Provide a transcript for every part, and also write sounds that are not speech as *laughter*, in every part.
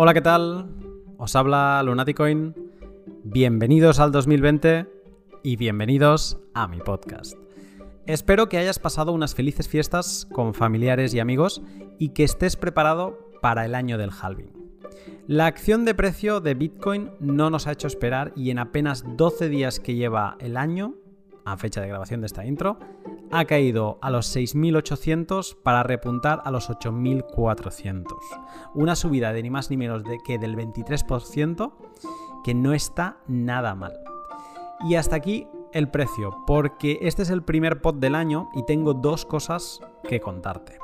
Hola, ¿qué tal? Os habla Lunaticoin. Bienvenidos al 2020 y bienvenidos a mi podcast. Espero que hayas pasado unas felices fiestas con familiares y amigos y que estés preparado para el año del halving. La acción de precio de Bitcoin no nos ha hecho esperar y en apenas 12 días que lleva el año, a fecha de grabación de esta intro, ha caído a los 6.800 para repuntar a los 8.400. Una subida de ni más ni menos de que del 23%, que no está nada mal. Y hasta aquí el precio, porque este es el primer pod del año y tengo dos cosas que contarte.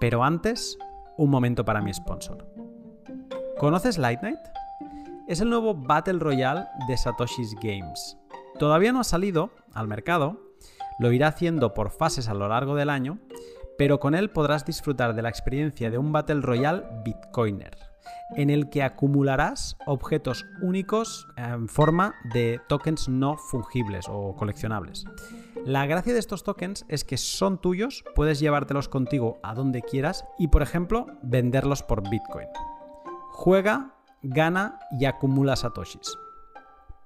Pero antes, un momento para mi sponsor. ¿Conoces Light Night? Es el nuevo Battle Royale de Satoshi's Games. Todavía no ha salido al mercado, lo irá haciendo por fases a lo largo del año, pero con él podrás disfrutar de la experiencia de un Battle Royale Bitcoiner, en el que acumularás objetos únicos en forma de tokens no fungibles o coleccionables. La gracia de estos tokens es que son tuyos, puedes llevártelos contigo a donde quieras y, por ejemplo, venderlos por Bitcoin. Juega, gana y acumula satoshis.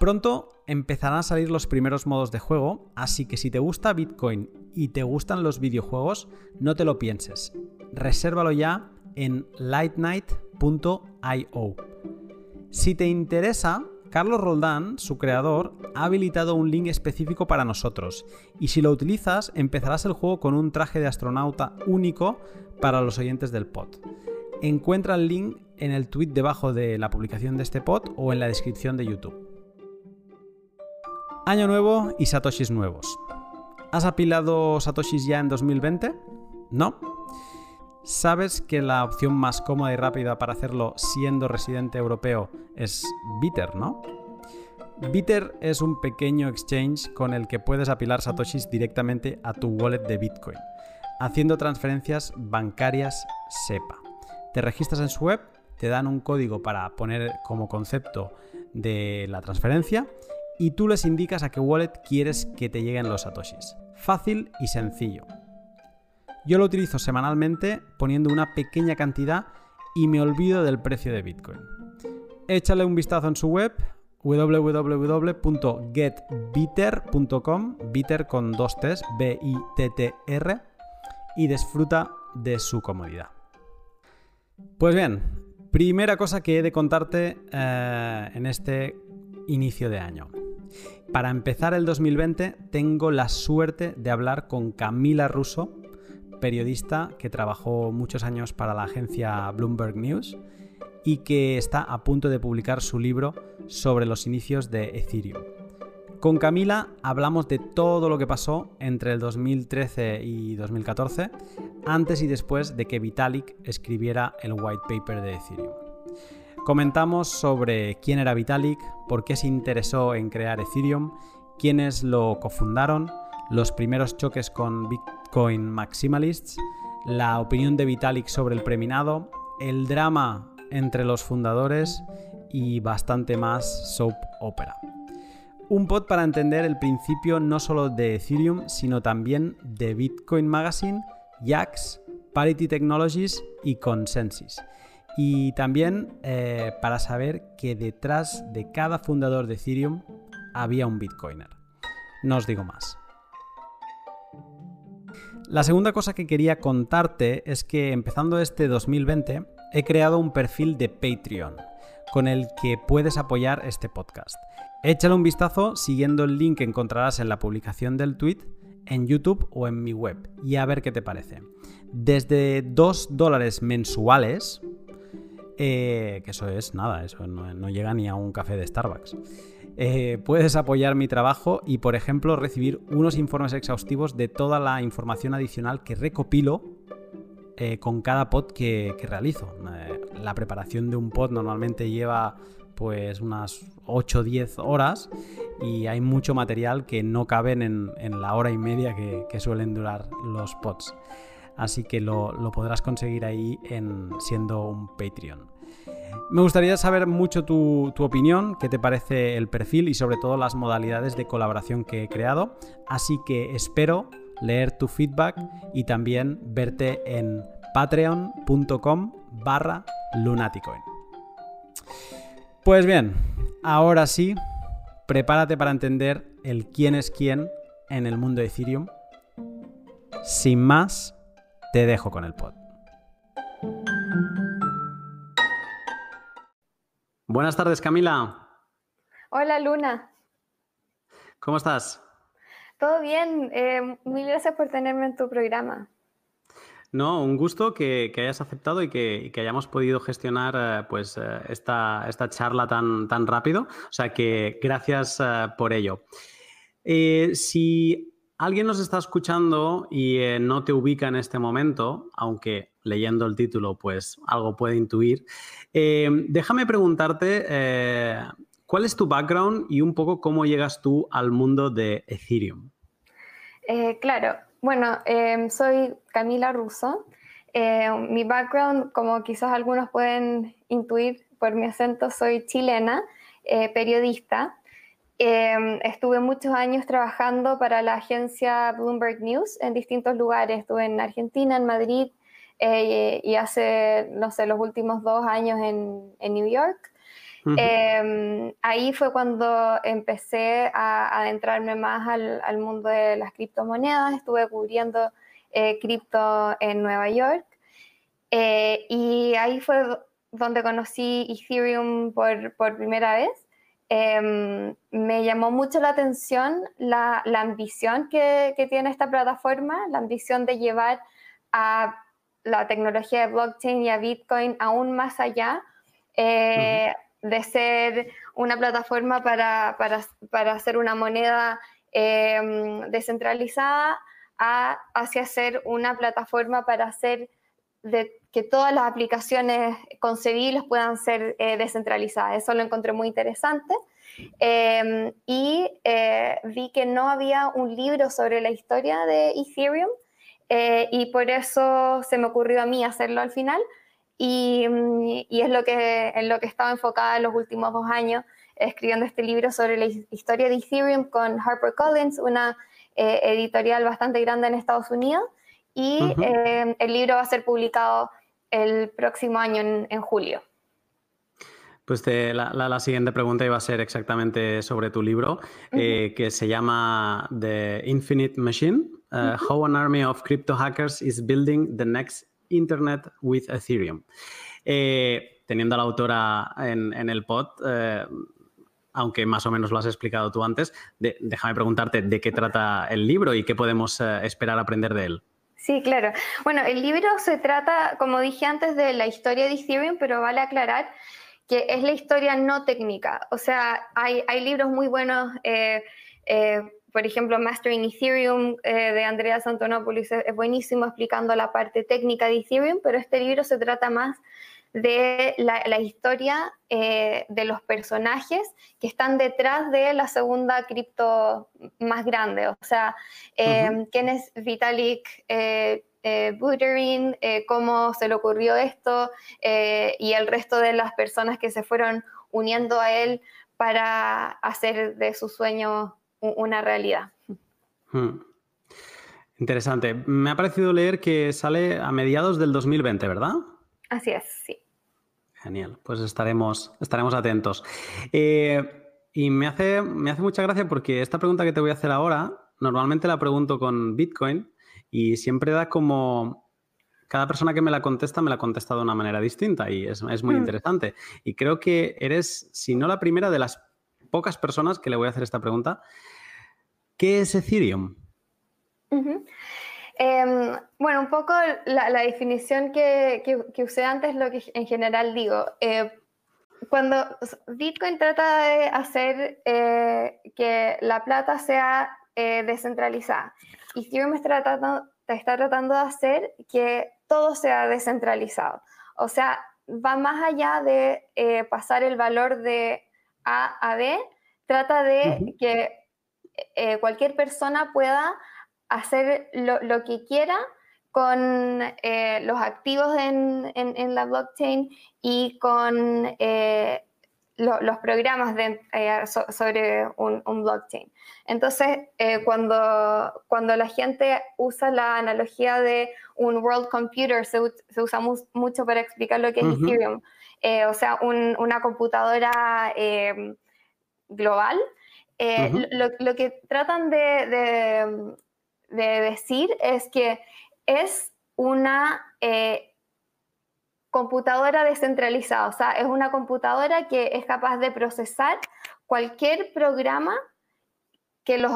Pronto empezarán a salir los primeros modos de juego, así que si te gusta Bitcoin y te gustan los videojuegos, no te lo pienses. Resérvalo ya en lightnight.io. Si te interesa, Carlos Roldán, su creador, ha habilitado un link específico para nosotros, y si lo utilizas, empezarás el juego con un traje de astronauta único para los oyentes del pod. Encuentra el link en el tweet debajo de la publicación de este pod o en la descripción de YouTube. Año nuevo y satoshis nuevos. ¿Has apilado satoshis ya en 2020? ¿No? ¿Sabes que la opción más cómoda y rápida para hacerlo siendo residente europeo es Bitter, no? Bitter es un pequeño exchange con el que puedes apilar satoshis directamente a tu wallet de Bitcoin, haciendo transferencias bancarias SEPA. Te registras en su web, te dan un código para poner como concepto de la transferencia y tú les indicas a qué wallet quieres que te lleguen los satoshis. Fácil y sencillo. Yo lo utilizo semanalmente poniendo una pequeña cantidad y me olvido del precio de Bitcoin. Échale un vistazo en su web www.getbitter.com, bitter con dos T's, B-I-T-T-R, y disfruta de su comodidad. Pues bien, primera cosa que he de contarte eh, en este inicio de año. Para empezar el 2020 tengo la suerte de hablar con Camila Russo, periodista que trabajó muchos años para la agencia Bloomberg News y que está a punto de publicar su libro sobre los inicios de Ethereum. Con Camila hablamos de todo lo que pasó entre el 2013 y 2014, antes y después de que Vitalik escribiera el white paper de Ethereum. Comentamos sobre quién era Vitalik, por qué se interesó en crear Ethereum, quiénes lo cofundaron, los primeros choques con Bitcoin Maximalists, la opinión de Vitalik sobre el preminado, el drama entre los fundadores y bastante más soap opera. Un pod para entender el principio no solo de Ethereum, sino también de Bitcoin Magazine, Jax, Parity Technologies y Consensus y también eh, para saber que detrás de cada fundador de Ethereum había un Bitcoiner. No os digo más. La segunda cosa que quería contarte es que empezando este 2020 he creado un perfil de Patreon con el que puedes apoyar este podcast. Échale un vistazo siguiendo el link que encontrarás en la publicación del tweet en YouTube o en mi web y a ver qué te parece. Desde 2 dólares mensuales, eh, que eso es nada, eso no, llega ni a un café de Starbucks. Eh, puedes apoyar mi trabajo y, por ejemplo, recibir unos informes exhaustivos de toda la información adicional que recopilo eh, con cada pod que, realizo. la preparación de un pod normalmente lleva pues unas 8 o 10 horas y hay mucho material que no caben en, la hora y media que, que suelen durar los pods así que lo, podrás conseguir ahí en, siendo un Patreon. Me gustaría saber mucho tu, tu, opinión, qué te parece el perfil y sobre todo las modalidades de colaboración que he creado, así que espero leer tu feedback y también verte en patreon.com barra lunaticoin. Pues bien, ahora sí, prepárate para entender el quién es quién en el mundo de Ethereum. Sin más, te dejo con el pod. Buenas tardes, Camila. Hola, Luna. ¿Cómo estás? Todo bien. Eh, mil gracias por tenerme en tu programa. No, un gusto que, hayas aceptado y que, hayamos podido gestionar eh, pues, eh, esta, esta, charla tan, tan rápido. O sea que gracias por ello. si alguien nos está escuchando y no te ubica en este momento, aunque leyendo el título pues algo puede intuir, déjame preguntarte cuál es tu background y un poco cómo llegas tú al mundo de Ethereum. claro, bueno, em, soy Camila Russo. Eh, mi background, como quizás algunos pueden intuir por mi acento, soy chilena, eh, periodista. Em, estuve muchos años trabajando para la agencia Bloomberg News en distintos lugares. Estuve en Argentina, en Madrid eh, y hace, no sé, los últimos dos años en, en New York. Em, ahí fue cuando empecé a adentrarme más al, mundo de las criptomonedas, estuve cubriendo eh, cripto en Nueva York eh, y ahí fue donde conocí Ethereum por, por primera vez. Em, me llamó mucho la atención la, ambición que, tiene esta plataforma, la ambición de llevar a la tecnología de blockchain y a Bitcoin aún más allá. Eh, de ser una plataforma para, hacer una moneda em, descentralizada a, hacia ser una plataforma para hacer de que todas las aplicaciones concebibles puedan ser eh, descentralizadas. Eso lo encontré muy interesante. Em, y eh, vi que no había un libro sobre la historia de Ethereum eh, y por eso se me ocurrió a mí hacerlo al final Mm, y, es lo que, en lo que he estado enfocada en los últimos dos años, escribiendo este libro sobre la historia de Ethereum con HarperCollins, una eh, editorial bastante grande en Estados Unidos. Y eh, el libro va a ser publicado el próximo año, en, julio. Pues la, siguiente pregunta iba a ser exactamente sobre tu libro, eh, que se llama The Infinite Machine, How an Army of Crypto Hackers is Building the Next Internet with Ethereum. Eh, teniendo a la autora en, el pod, eh, aunque más o menos lo has explicado tú antes, déjame preguntarte de qué trata el libro y qué podemos eh, esperar aprender de él. Sí, claro. Bueno, el libro se trata, como dije antes, de la historia de Ethereum, pero vale aclarar que es la historia no técnica. O sea, hay, libros muy buenos por ejemplo, Mastering Ethereum eh, de Andrea Antonopoulos es, buenísimo explicando la parte técnica de Ethereum, pero este libro se trata más de la, historia eh, de los personajes que están detrás de la segunda cripto más grande. O sea, eh, quién es Vitalik Buterin, cómo se le ocurrió esto y el resto de las personas que se fueron uniendo a él para hacer de su sueño una realidad. Hmm. Interesante. Me ha parecido leer que sale a mediados del 2020, ¿verdad? Así es, sí. Genial, pues estaremos, estaremos atentos. Eh, y me hace, me hace mucha gracia porque esta pregunta que te voy a hacer ahora, normalmente la pregunto con Bitcoin y siempre da como... Cada persona que me la contesta me la contesta de una manera distinta y es, muy hmm. interesante. Y creo que eres, si no la primera, de las pocas personas que le voy a hacer esta pregunta ¿Qué es Ethereum? Em, bueno, un poco la, definición que, usé antes, lo que en general digo. Eh, cuando Bitcoin trata de hacer eh, que la plata sea eh, descentralizada, Ethereum está tratando, está tratando de hacer que todo sea descentralizado. O sea, va más allá de pasar el valor de A a B, trata de que cualquier persona pueda hacer lo, que quiera con eh, los activos en, la blockchain y con eh, los programas eh, sobre un, blockchain. Entonces, cuando, cuando la gente usa la analogía de un world computer, se, usa mucho para explicar lo que es Ethereum, o sea, una computadora global. lo, que tratan de, decir es que es una computadora descentralizada, o sea, es una computadora que es capaz de procesar cualquier programa que, los,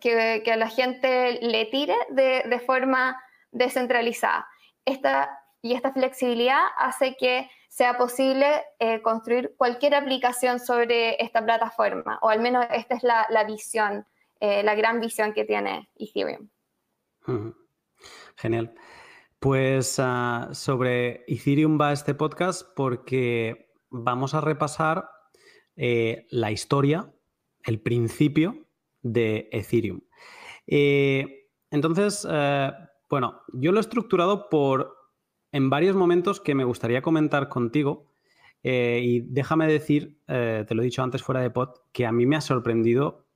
que, la gente le tire de, forma descentralizada. Esta, y esta flexibilidad hace que sea posible eh, construir cualquier aplicación sobre esta plataforma, o al menos esta es la, visión, eh, la gran visión que tiene Ethereum. Genial. Pues ah, sobre Ethereum va este podcast porque vamos a repasar eh, la historia, el principio de Ethereum. Eh, entonces, bueno, yo lo he estructurado por en varios momentos que me gustaría comentar contigo. y déjame decir, te lo he dicho antes fuera de pod, que a mí me ha sorprendido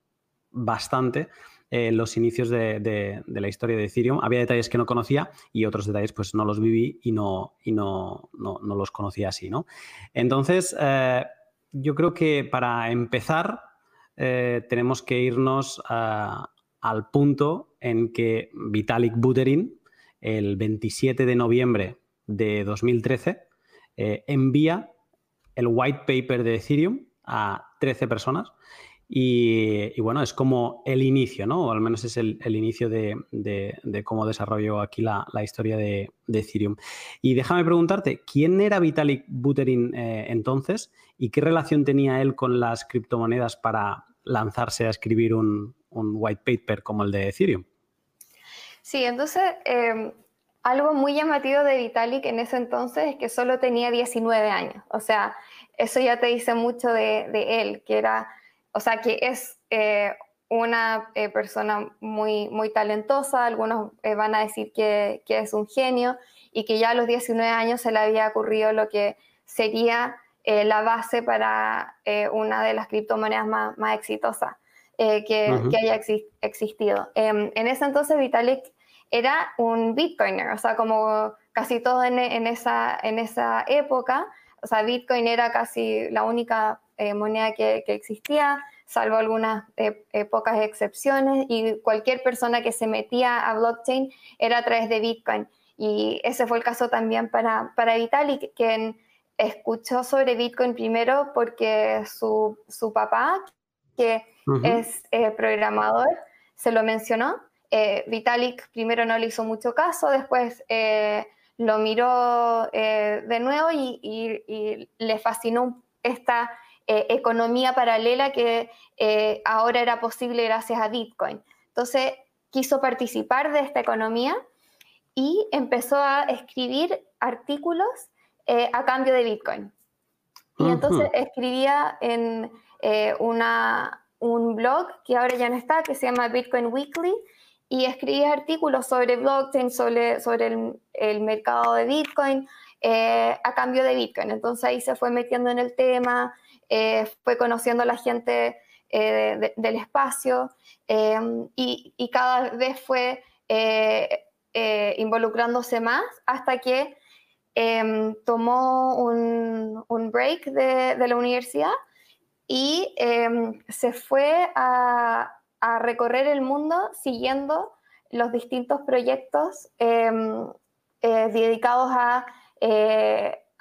bastante eh, los inicios de, la historia de Ethereum. Había detalles que no conocía y otros detalles pues no los viví y no, y no, no, los conocía así, ¿no? Entonces, eh, yo creo que para empezar eh, tenemos que irnos al punto en que Vitalik Buterin, el 27 de noviembre de 2013, envía el white paper de Ethereum a 13 personas y, bueno, es como el inicio, ¿no? O al menos es el, inicio de, cómo desarrolló aquí la, historia de, Ethereum. Y déjame preguntarte, ¿quién era Vitalik Buterin eh, entonces y qué relación tenía él con las criptomonedas para lanzarse a escribir un, white paper como el de Ethereum? Sí, entonces em, algo muy llamativo de Vitalik en ese entonces es que solo tenía 19 años. O sea, eso ya te dice mucho de, de él, que era o sea, que es eh, una eh, persona muy, muy talentosa, algunos eh, van a decir que, es un genio y que ya a los 19 años se le había ocurrido lo que sería la base para una de las criptomonedas más, más exitosas que, haya existido. Em, en ese entonces Vitalik era un bitcoiner, o sea, como casi todo en, esa, en esa época, o sea, Bitcoin era casi la única eh, moneda que, existía, salvo algunas eh, eh, pocas excepciones, y cualquier persona que se metía a blockchain era a través de Bitcoin. Y ese fue el caso también para, para Vitalik, quien escuchó sobre Bitcoin primero porque su, su papá, que es programador, se lo mencionó. Vitalik primero no le hizo mucho caso, después lo miró de nuevo y, y, le fascinó esta eh, economía paralela que eh, ahora era posible gracias a Bitcoin. Entonces quiso participar de esta economía y empezó a escribir artículos eh, a cambio de Bitcoin. Y entonces escribía en una, un blog que ahora ya no está, que se llama Bitcoin Weekly, y escribía artículos sobre blockchain, sobre, sobre el, el mercado de Bitcoin, a cambio de Bitcoin. Entonces ahí se fue metiendo en el tema, eh, fue conociendo a la gente eh, del espacio eh, y, cada vez fue involucrándose más hasta que em, tomó un, break de, la universidad y em, se fue a, recorrer el mundo siguiendo los distintos proyectos em, dedicados a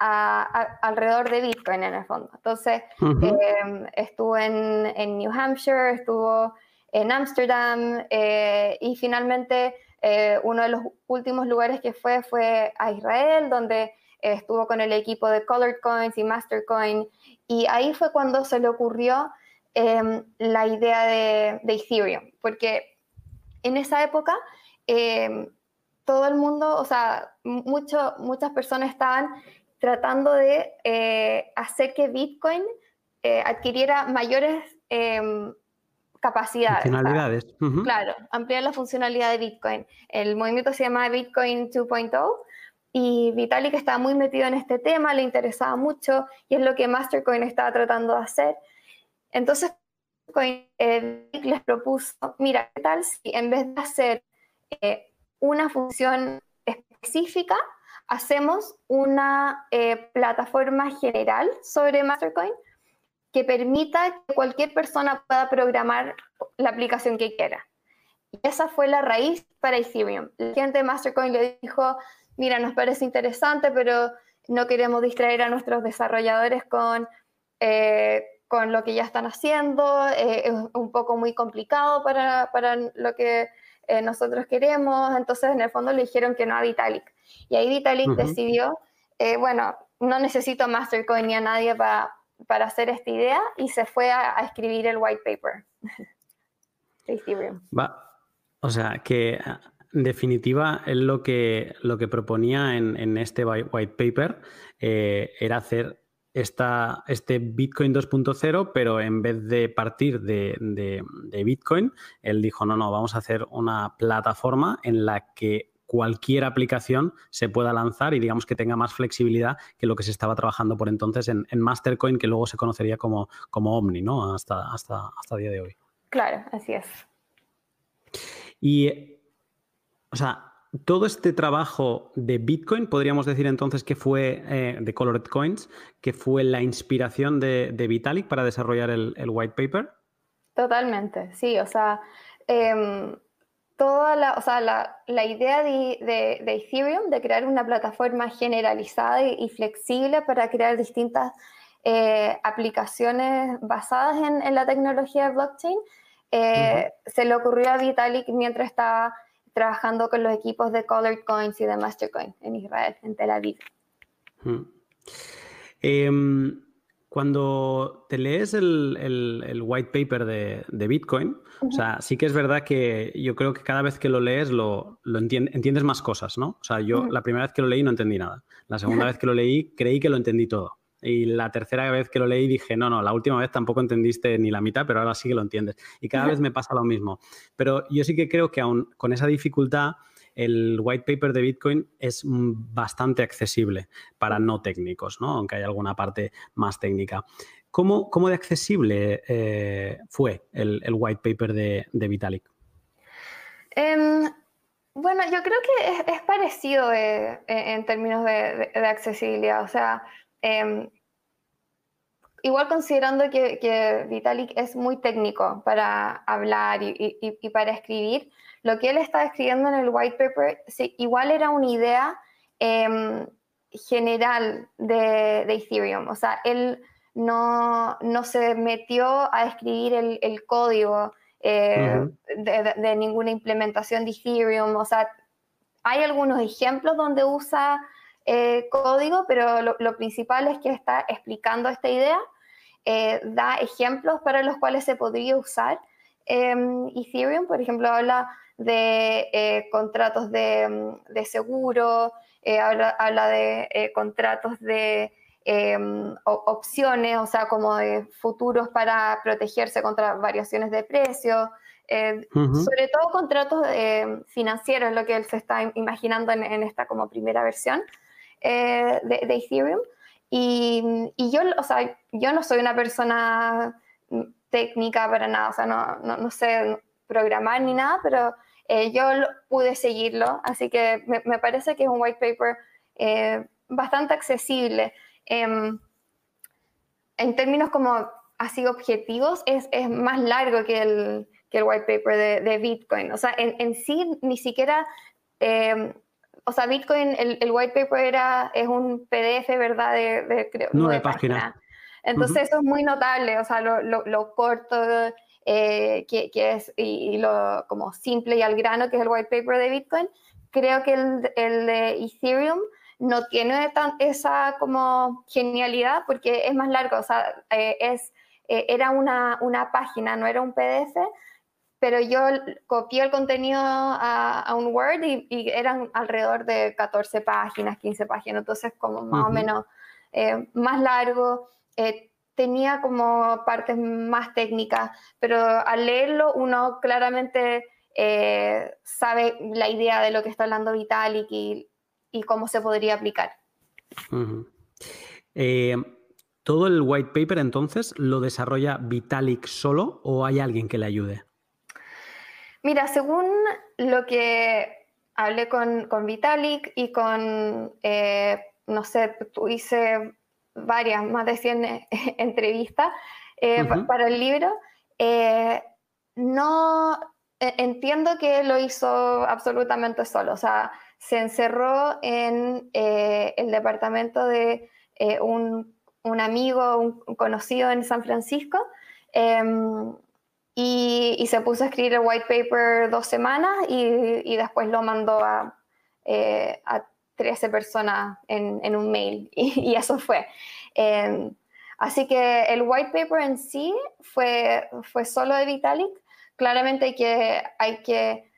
alrededor de Bitcoin en el fondo. Entonces, em, estuvo en, New Hampshire, estuvo en Amsterdam eh, y finalmente eh, uno de los últimos lugares que fue fue a Israel, donde estuvo con el equipo de Colored Coins y Mastercoin. Y ahí fue cuando se le ocurrió em, la idea de, Ethereum, porque en esa época em, todo el mundo, o sea, mucho, muchas personas estaban tratando de eh, hacer que Bitcoin eh, adquiriera mayores em, capacidades. Funcionalidades. Claro, ampliar la funcionalidad de Bitcoin. El movimiento se llama Bitcoin 2.0 y Vitalik estaba muy metido en este tema, le interesaba mucho y es lo que Mastercoin estaba tratando de hacer. Entonces, eh, les propuso, mira, ¿qué tal si en vez de hacer eh, una función específica, hacemos una eh, plataforma general sobre Mastercoin que permita que cualquier persona pueda programar la aplicación que quiera? Y esa fue la raíz para Ethereum. La gente de Mastercoin le dijo, mira, nos parece interesante, pero no queremos distraer a nuestros desarrolladores con, eh, con lo que ya están haciendo, eh, es un poco muy complicado para, para lo que nosotros queremos, entonces en el fondo le dijeron que no a Vitalik. Y ahí Vitalik decidió, bueno, no necesito Mastercoin ni a nadie para, para hacer esta idea y se fue a, escribir el white paper. *laughs* Va. O sea, que en definitiva, él lo que, lo que proponía en, este white paper eh, era hacer esta, este Bitcoin 2.0, pero en vez de partir de, Bitcoin, él dijo, no, no, vamos a hacer una plataforma en la que cualquier aplicación se pueda lanzar y digamos que tenga más flexibilidad que lo que se estaba trabajando por entonces en, Mastercoin, que luego se conocería como, como Omni, ¿no? Hasta, hasta, hasta día de hoy. Claro, así es. Y o sea, todo este trabajo de Bitcoin, podríamos decir entonces que fue eh, de Colored Coins, que fue la inspiración de, Vitalik para desarrollar el, white paper. Totalmente, sí, o sea, em, toda la, o sea, la, idea de, Ethereum de crear una plataforma generalizada y, flexible para crear distintas eh, aplicaciones basadas en, la tecnología de blockchain, eh, se le ocurrió a Vitalik mientras estaba trabajando con los equipos de Colored Coins y de Mastercoin en Israel, en Tel Aviv. Cuando te lees el, white paper de, Bitcoin, o sea, sí que es verdad que yo creo que cada vez que lo lees lo, entiendes más cosas, ¿no? O sea, yo la primera vez que lo leí no entendí nada. La segunda vez que lo leí creí que lo entendí todo. Y la tercera vez que lo leí dije, no, no, la última vez tampoco entendiste ni la mitad, pero ahora sí que lo entiendes. Y cada vez me pasa lo mismo. Pero yo sí que creo que aún con esa dificultad, el white paper de Bitcoin es bastante accesible para no técnicos, ¿no? aunque hay alguna parte más técnica. ¿Cómo, cómo de accesible eh, fue el, white paper de, Vitalik? Em, bueno, yo creo que es, parecido eh, en términos de, de, accesibilidad. O sea, Em, igual considerando que, Vitalik es muy técnico para hablar y, para escribir, lo que él está escribiendo en el white paper igual era una idea em, general de, Ethereum. O sea, él no, se metió a escribir el, código eh, de, ninguna implementación de Ethereum. O sea, hay algunos ejemplos donde usa eh, código, pero lo, principal es que está explicando esta idea, eh, da ejemplos para los cuales se podría usar em, Ethereum, por ejemplo, habla de eh, contratos de, de seguro, habla, de contratos de em, opciones, o sea, como de futuros para protegerse contra variaciones de precio. Sobre todo contratos financieros, lo que él se está imaginando en, en, esta como primera versión. Eh, de, Ethereum. Y, yo, o sea, yo no soy una persona técnica para nada, o sea, no, no, sé programar ni nada, pero eh, yo pude seguirlo, así que me, parece que es un white paper eh, bastante accesible. Em, en términos como así objetivos, es, es más largo que el, que el white paper de, de Bitcoin. O sea, en, en sí ni siquiera em, o sea, Bitcoin, el, white paper era, es un PDF, ¿verdad? De, de, Nueve páginas. Entonces eso es muy notable, o sea, lo, corto eh, que, es y, lo como simple y al grano que es el white paper de Bitcoin. Creo que el, de Ethereum no tiene tan, esa como genialidad porque es más largo, o sea, eh, es, eh, era una, una página, no era un PDF, pero yo copié el contenido a, un Word y, eran alrededor de 14 páginas, 15 páginas, entonces como más o menos eh, más largo. Tenía como partes más técnicas, pero al leerlo uno claramente eh, sabe la idea de lo que está hablando Vitalik y cómo se podría aplicar. Eh, ¿Todo el white paper entonces lo desarrolla Vitalik solo o hay alguien que le ayude? Mira, según lo que hablé con, Vitalik y con, eh, no sé, hice varias, más de 100 *laughs* entrevistas eh, para el libro, no entiendo que lo hizo absolutamente solo. O sea, se encerró en eh, el departamento de eh, un, amigo, un, conocido en San Francisco, em, y, se puso a escribir el white paper dos semanas y, después lo mandó a, eh, a 13 personas en, un mail, *laughs* y, eso fue. Em, así que el white paper en sí fue, fue solo de Vitalik. Claramente hay que, hay que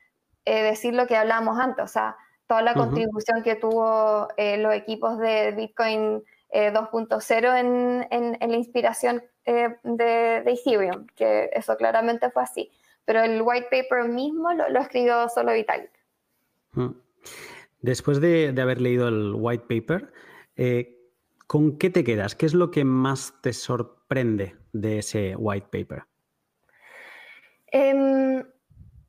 decir lo que hablábamos antes, o sea, toda la contribución que tuvo eh, los equipos de Bitcoin 2.0 eh, en, la inspiración eh, de, Ethereum, que eso claramente fue así. Pero el white paper mismo lo, escribió solo Vitalik. Mm. Después de, haber leído el white paper, ¿con qué te quedas? ¿Qué es lo que más te sorprende de ese white paper? Em,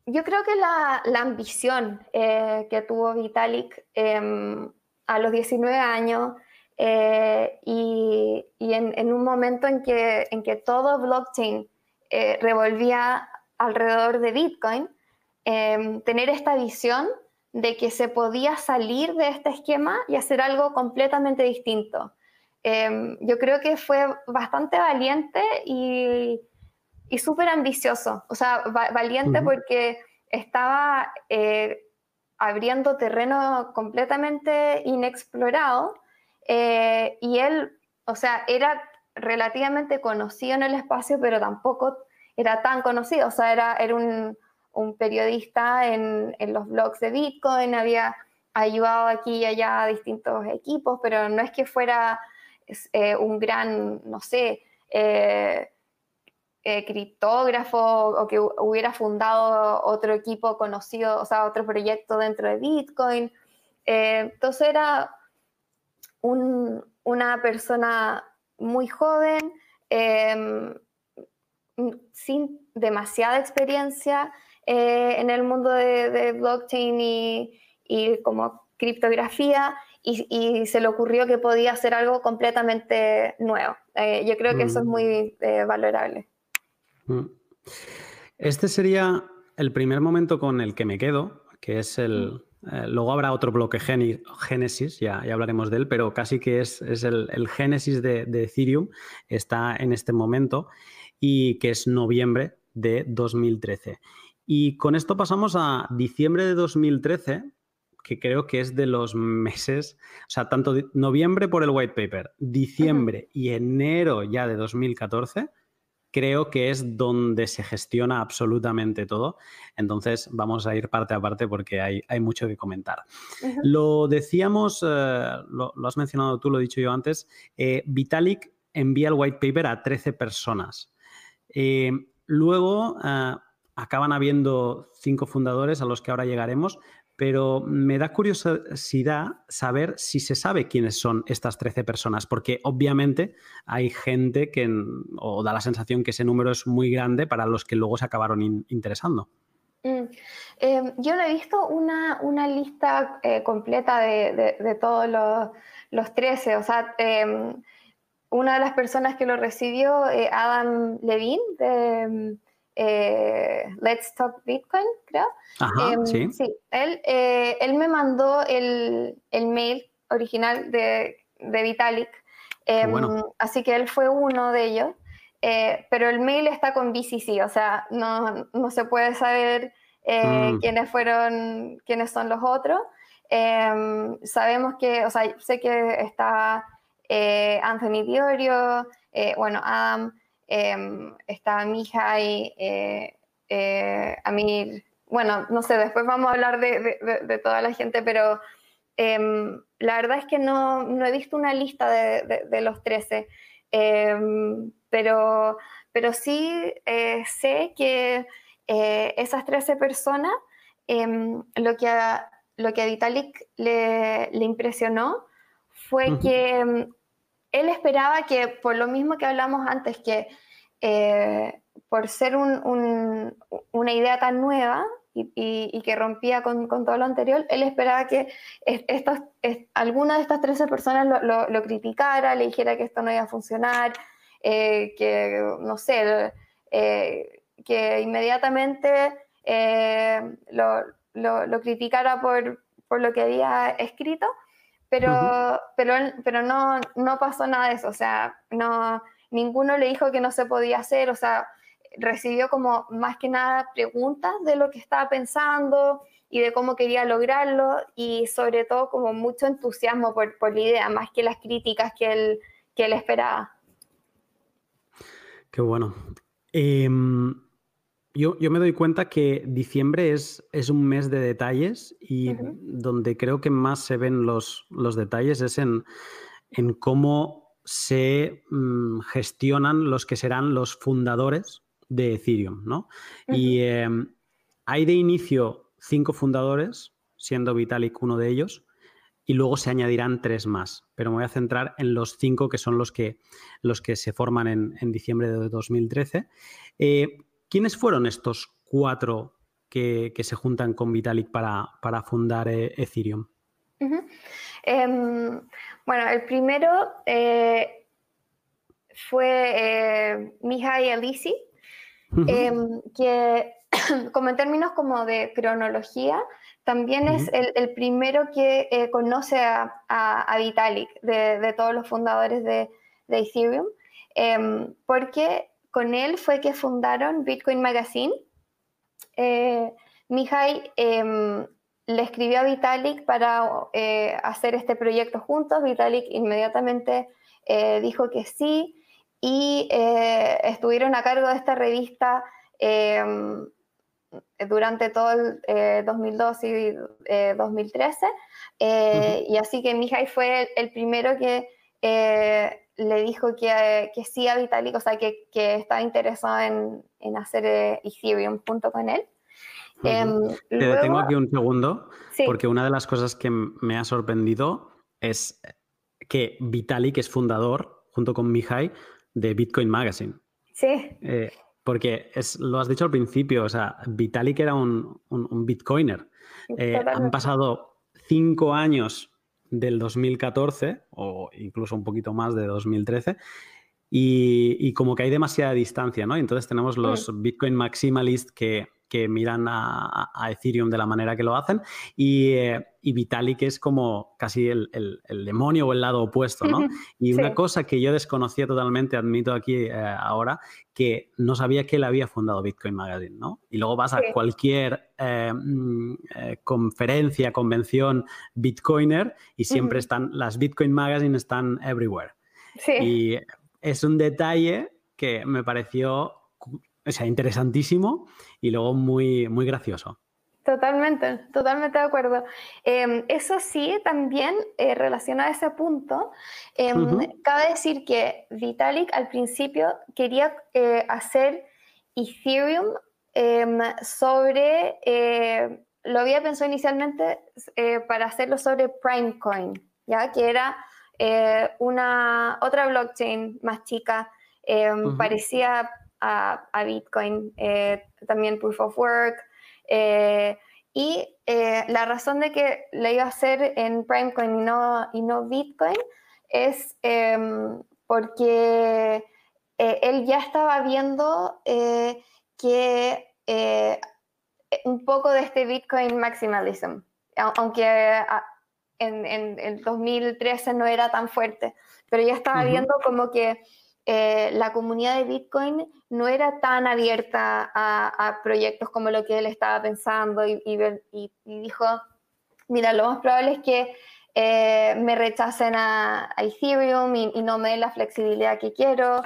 yo creo que la, ambición eh, que tuvo Vitalik em, a los 19 años eh, y, en, un momento en que, en que todo blockchain eh, revolvía alrededor de Bitcoin, em, tener esta visión de que se podía salir de este esquema y hacer algo completamente distinto. Em, yo creo que fue bastante valiente y, y súper ambicioso, o sea, valiente porque estaba eh, abriendo terreno completamente inexplorado eh, y él, o sea, era relativamente conocido en el espacio, pero tampoco era tan conocido, o sea, era, era un, periodista en, los blogs de Bitcoin, había ayudado aquí y allá a distintos equipos, pero no es que fuera eh, un gran, no sé, eh, criptógrafo o que hubiera fundado otro equipo conocido, o sea, otro proyecto dentro de Bitcoin. Eh, entonces era una persona muy joven, sin demasiada experiencia eh, en el mundo de, blockchain y, como criptografía, y, se le ocurrió que podía hacer algo completamente nuevo. yo creo que eso es mm. muy valorable. Mm. Este sería el primer momento con el que me quedo, que es el... Mm. Eh, luego habrá otro bloque Génesis, ya, ya, hablaremos de él, pero casi que es, el, Génesis de, Ethereum, está en este momento y que es noviembre de 2013. Y con esto pasamos a diciembre de 2013, que creo que es de los meses, o sea, tanto noviembre por el white paper, diciembre y enero ya de 2014 creo que es donde se gestiona absolutamente todo. Entonces vamos a ir parte a parte porque hay, mucho que comentar. Lo decíamos, eh, lo, has mencionado tú, lo he dicho yo antes, eh, Vitalik envía el white paper a 13 personas. Eh, luego acaban habiendo cinco fundadores a los que ahora llegaremos, pero me da curiosidad saber si se sabe quiénes son estas 13 personas, porque obviamente hay gente que, o da la sensación que ese número es muy grande para los que luego se acabaron interesando. Mm. Em, yo no he visto una, lista eh, completa de, todos los, 13, o sea, em, una de las personas que lo recibió, eh, Adam Levine, de eh, Let's Talk Bitcoin, creo. Em, sí. él, eh, él me mandó el, mail original de, Vitalik, em, así que él fue uno de ellos, eh, pero el mail está con BCC, o sea, no, se puede saber mm. quiénes fueron, quiénes son los otros. Em, sabemos que, o sea, sé que está Anthony Diorio, bueno, Adam. Em, estaba mi hija y eh, eh, a mí, bueno, no sé, después vamos a hablar de, toda la gente, pero em, la verdad es que no, no, he visto una lista de, los 13, em, pero, pero sí eh, sé que esas 13 personas lo que lo que a Vitalik le, impresionó fue que él esperaba que, por lo mismo que hablamos antes, que eh, por ser una idea tan nueva y, que rompía con, todo lo anterior, él esperaba que alguna de estas 13 personas lo, criticara, le dijera que esto no iba a funcionar, eh, que, no sé, eh, que inmediatamente lo, criticara por, lo que había escrito, pero, pero, pero no, no pasó nada de eso, o sea, no ninguno le dijo que no se podía hacer, o sea, recibió como más que nada preguntas de lo que estaba pensando y de cómo quería lograrlo y sobre todo como mucho entusiasmo por, por la idea, más que las críticas que él, que él esperaba. Qué bueno. Em, yo, me doy cuenta que diciembre es, es un mes de detalles y donde creo que más se ven los, los detalles es en, en cómo se mm, gestionan los que serán los fundadores de Ethereum, ¿no? Y em, hay de inicio cinco fundadores, siendo Vitalik uno de ellos, y luego se añadirán tres más. Pero me voy a centrar en los cinco que son los que, los que se forman en, diciembre de 2013. Eh, ¿Quiénes fueron estos cuatro que, se juntan con Vitalik para, para fundar eh, Ethereum? Em, bueno, el primero eh, fue eh, Mihai Elisi, em, que *coughs* como en términos como de cronología, también es el, primero que conoce a, Vitalik, de, todos los fundadores de, Ethereum, em, porque con él fue que fundaron Bitcoin Magazine. Eh, Mihai le escribió a Vitalik para eh, hacer este proyecto juntos. Vitalik inmediatamente eh, dijo que sí y eh, estuvieron a cargo de esta revista em, durante todo el 2012 y 2013. Y así que Mihai fue el, primero que le dijo que, sí a Vitalik, o sea, que, estaba interesado en, en hacer Ethereum junto con él. Em, Te detengo aquí un segundo, porque una de las cosas que me ha sorprendido es que Vitalik es fundador, junto con Mihai, de Bitcoin Magazine. Sí. Eh, porque es, lo has dicho al principio, o sea, Vitalik era un, bitcoiner. Eh, han pasado cinco años del 2014, o incluso un poquito más de 2013, y, como que hay demasiada distancia, ¿no? Entonces tenemos los Bitcoin Maximalists que que miran a, Ethereum de la manera que lo hacen y, eh, Vitalik es como casi el, demonio o el lado opuesto, ¿no? *laughs* Y una cosa que yo desconocía totalmente, admito aquí eh, ahora, que no sabía que él había fundado Bitcoin Magazine, ¿no? Y luego vas a cualquier eh, mm, conferencia, convención Bitcoiner y siempre están, las Bitcoin Magazine están everywhere. Sí. Y es un detalle que me pareció o sea, interesantísimo y luego muy, muy gracioso. Totalmente, totalmente de acuerdo. Em, eso sí, también eh, relacionado a ese punto, em, cabe decir que Vitalik al principio quería eh, hacer Ethereum em, sobre, eh, lo había pensado inicialmente para hacerlo sobre Primecoin, ¿ya? que era una otra blockchain más chica, parecía a, Bitcoin, eh, también Proof of Work. Eh, y eh, la razón de que le iba a hacer en Primecoin y no, y no Bitcoin es em, porque él ya estaba viendo que un poco de este Bitcoin maximalism, aunque en, el 2013 no era tan fuerte, pero ya estaba viendo como que eh, la comunidad de Bitcoin no era tan abierta a, proyectos como lo que él estaba pensando y, dijo, mira, lo más probable es que eh, me rechacen a, Ethereum y, no me den la flexibilidad que quiero.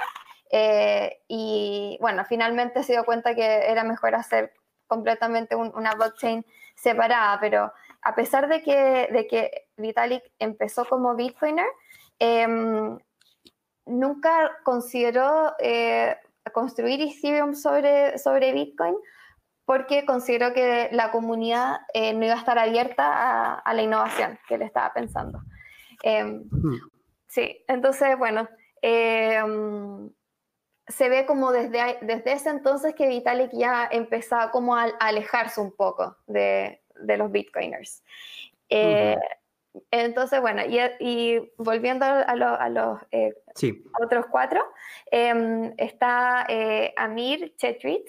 Eh, y bueno, finalmente se dio cuenta que era mejor hacer completamente una blockchain separada, pero a pesar de que, de que Vitalik empezó como Bitcoiner, em, nunca consideró eh, construir Ethereum sobre, sobre Bitcoin porque consideró que la comunidad eh, no iba a estar abierta a, la innovación que él estaba pensando. Em, sí, entonces, bueno, em, se ve como desde, desde ese entonces que Vitalik ya empezaba como a, alejarse un poco de, de los bitcoiners. Eh, entonces, bueno, y, volviendo a, los eh, otros cuatro, em, está Amir Chetrit,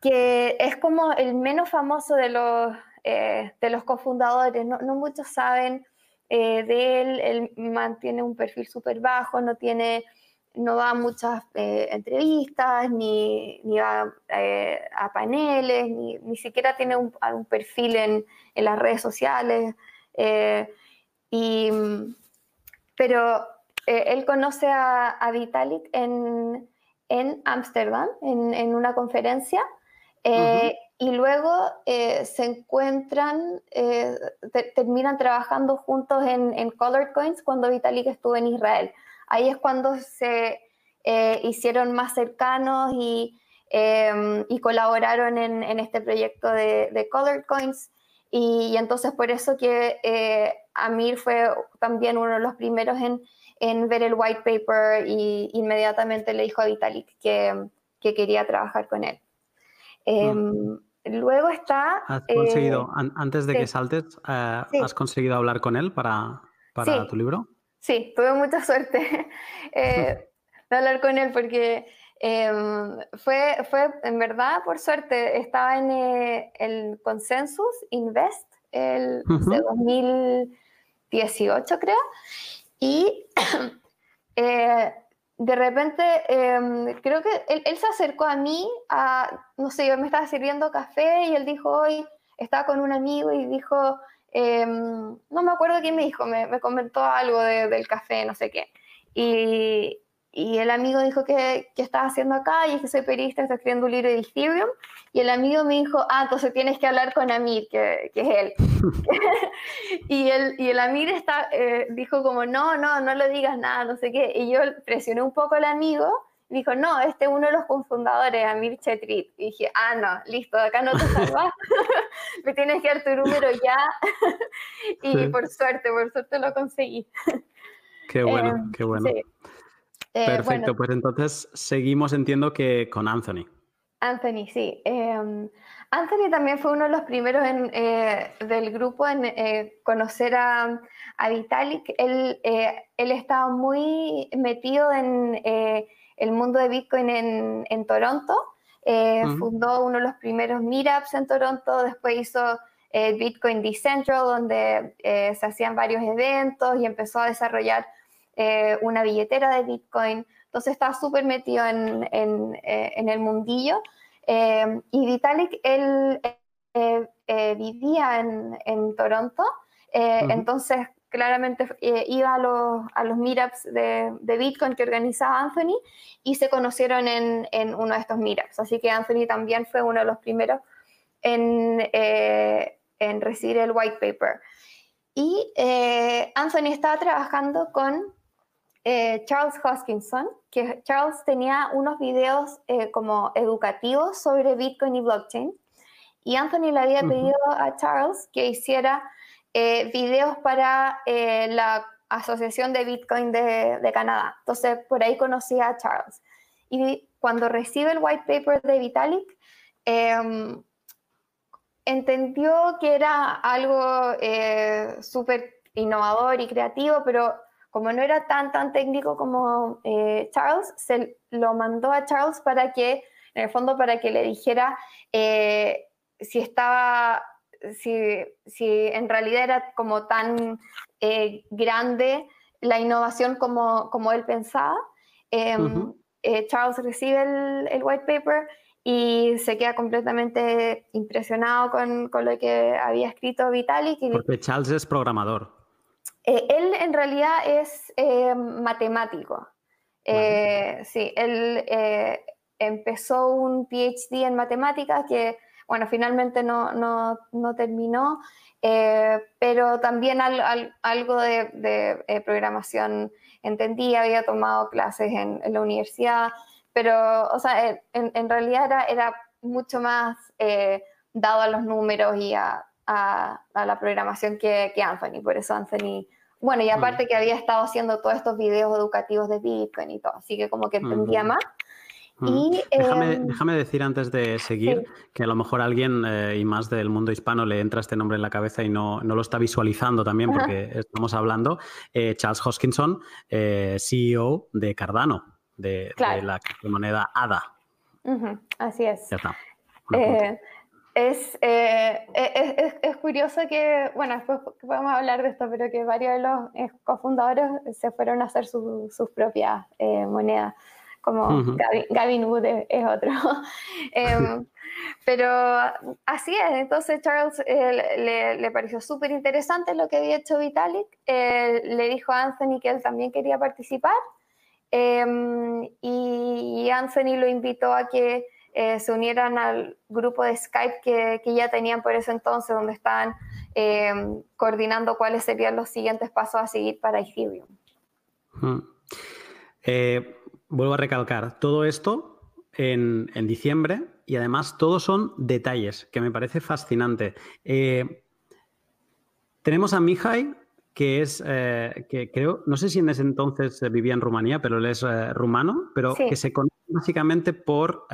que es como el menos famoso de los, eh, de los cofundadores, no, muchos saben eh, de él, él mantiene un perfil súper bajo, no tiene, no da muchas eh, entrevistas, ni, ni va a paneles, ni, ni, siquiera tiene un, perfil en, en, las redes sociales. Y, pero él conoce a, a Vitalik en Ámsterdam, en, en, una conferencia, eh, y luego eh, se encuentran, eh, terminan trabajando juntos en, en Colored Coins cuando Vitalik estuvo en Israel. Ahí es cuando se hicieron más cercanos y, y colaboraron en, en, este proyecto de, de Colored Coins. Y, entonces por eso que Amir fue también uno de los primeros en, en ver el white paper y inmediatamente le dijo a Vitalik que, que quería trabajar con él. Em, luego está... ¿Has conseguido, eh, antes de que saltes, eh, ¿has conseguido hablar con él para, para tu libro? Sí, tuve mucha suerte *laughs* eh, *laughs* de hablar con él porque em, fue, fue, en verdad, por suerte, estaba en el Consensus Invest el, de 2018, creo, y *coughs* de repente, em, creo que él, se acercó a mí, a, no sé, yo me estaba sirviendo café y él dijo, hoy estaba con un amigo y dijo, em, no me acuerdo quién me dijo, me, comentó algo del café, no sé qué. Y, y el amigo dijo que, que estaba haciendo acá y que soy periodista, estoy escribiendo un libro de Ethereum. Y el amigo me dijo, ah, entonces tienes que hablar con Amir, que, que es él. *laughs* *laughs* y, el, y el Amir está, eh, dijo como, no, no, no le digas nada, no sé qué. Y yo presioné un poco al amigo dijo, no, este es uno de los cofundadores, Amir Chetrit. Y dije, ah, no, listo, acá no te *laughs* salvas, me tienes que dar tu número ya. y por suerte, por suerte lo conseguí. Qué bueno, em, qué bueno. Eh, Perfecto, pues entonces seguimos, entiendo que con Anthony. Anthony, sí. Em, Anthony también fue uno de los primeros eh, del grupo en eh, conocer a, Vitalik. Él, él, estaba muy metido en el mundo de Bitcoin en, Toronto. Fundó uno de los primeros meetups en Toronto, después hizo Bitcoin Decentral, donde se hacían varios eventos y empezó a desarrollar eh, una billetera de Bitcoin. Entonces estaba súper metido en, en, eh, en, el mundillo. Eh, y Vitalik, él vivía en, en Toronto, entonces claramente iba a los, a los meetups de, de, Bitcoin que organizaba Anthony y se conocieron en, en, uno de estos meetups. Así que Anthony también fue uno de los primeros en, en recibir el white paper. Y Anthony estaba trabajando con eh, Charles Hoskinson, que Charles tenía unos videos eh, como educativos sobre Bitcoin y blockchain. Y Anthony le había pedido a Charles que hiciera eh, videos para la Asociación de Bitcoin de, Canadá. Entonces, por ahí conocí a Charles. Y cuando recibe el white paper de Vitalik, em, entendió que era algo súper innovador y creativo, pero como no era tan, tan técnico como eh, Charles, se lo mandó a Charles para que, en el fondo, para que le dijera eh, si estaba, si, si, en realidad era como tan eh, grande la innovación como, como él pensaba. Em, Charles recibe el, el, white paper y se queda completamente impresionado con, con lo que había escrito Vitalik. Porque Charles es programador. Eh, él en realidad es eh, matemático. Eh, sí, él empezó un PhD en matemáticas que, bueno, finalmente no, no, no terminó, pero también algo de, programación entendía, había tomado clases en, la universidad, pero, o sea, en, en realidad era, era mucho más dado a los números y a, la programación que, Anthony. Por eso Anthony, bueno, y aparte que había estado haciendo todos estos videos educativos de Bitcoin y todo, así que como que entendía más. Y, em, déjame, decir antes de seguir que a lo mejor alguien eh, y más del mundo hispano le entra este nombre en la cabeza y no, no lo está visualizando también porque estamos hablando. Eh, Charles Hoskinson, eh, CEO de Cardano, de, la moneda ADA. Así es. Ya está. Es, es, es, curioso que, bueno, después podemos hablar de esto, pero que varios de los cofundadores se fueron a hacer sus propias monedas como Gavin, Wood es, otro. *laughs* Em, pero así es, entonces Charles eh, le, pareció súper interesante lo que había hecho Vitalik, eh, le dijo a Anthony que él también quería participar em, y Anthony lo invitó a que eh, se unieran al grupo de Skype que, que, ya tenían por ese entonces, donde estaban em, coordinando cuáles serían los siguientes pasos a seguir para Ethereum. Eh, vuelvo a recalcar, todo esto en, diciembre y además todos son detalles, que me parece fascinante. Eh, tenemos a Mihai, que es, eh, que creo, no sé si en ese entonces vivía en Rumanía, pero él es eh, rumano, pero que se conoce básicamente por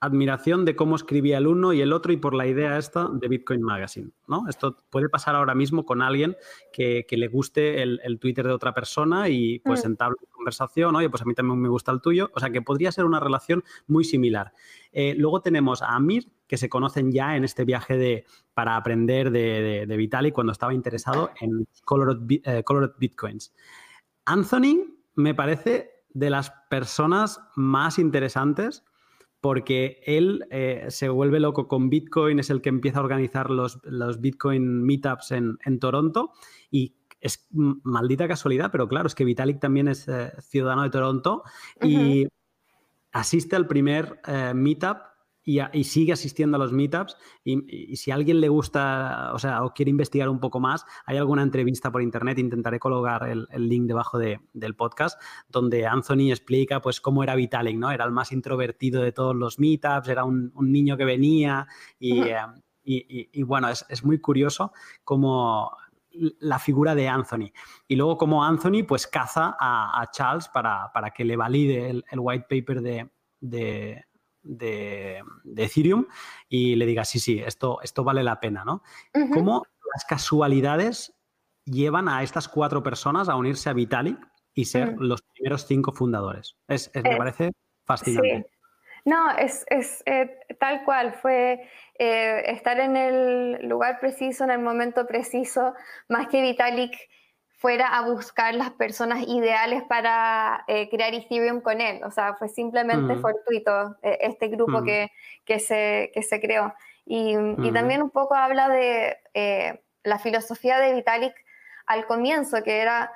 admiración de cómo escribía el uno y el otro y por la idea esta de Bitcoin Magazine. ¿no? Esto puede pasar ahora mismo con alguien que, le guste el, Twitter de otra persona y pues mm. entabla conversación, oye, pues a mí también me gusta el tuyo, o sea que podría ser una relación muy similar. Eh, luego tenemos a Amir, que se conocen ya en este viaje de, para aprender de, de, Vitalik cuando estaba interesado en Colored, eh, Colored Bitcoins. Anthony me parece de las personas más interesantes porque él eh, se vuelve loco con Bitcoin, es el que empieza a organizar los, los Bitcoin meetups en, en, Toronto y es maldita casualidad, pero claro, es que Vitalik también es eh, ciudadano de Toronto y asiste al primer eh, meetup y, sigue asistiendo a los meetups. Y, si a alguien le gusta, o sea, o quiere investigar un poco más, hay alguna entrevista por internet, intentaré colocar el, link debajo del podcast, donde Anthony explica pues cómo era Vitalik, ¿no? Era el más introvertido de todos los meetups, era un, niño que venía y, eh, bueno, es, es muy curioso cómo la figura de Anthony. Y luego como Anthony pues caza a, Charles para, que le valide el, white paper de, de, Ethereum y le diga, sí, sí, esto, esto vale la pena, ¿no? ¿Cómo las casualidades llevan a estas cuatro personas a unirse a Vitalik y ser los primeros cinco fundadores? Es, me eh, parece fascinante. No, es, eh, tal cual, fue eh, estar en el lugar preciso, en el momento preciso, más que Vitalik fuera a buscar las personas ideales para eh, crear Ethereum con él. O sea, fue simplemente fortuito eh, este grupo que, que, se, que se creó. Y, y, también un poco habla de eh, la filosofía de Vitalik al comienzo, que era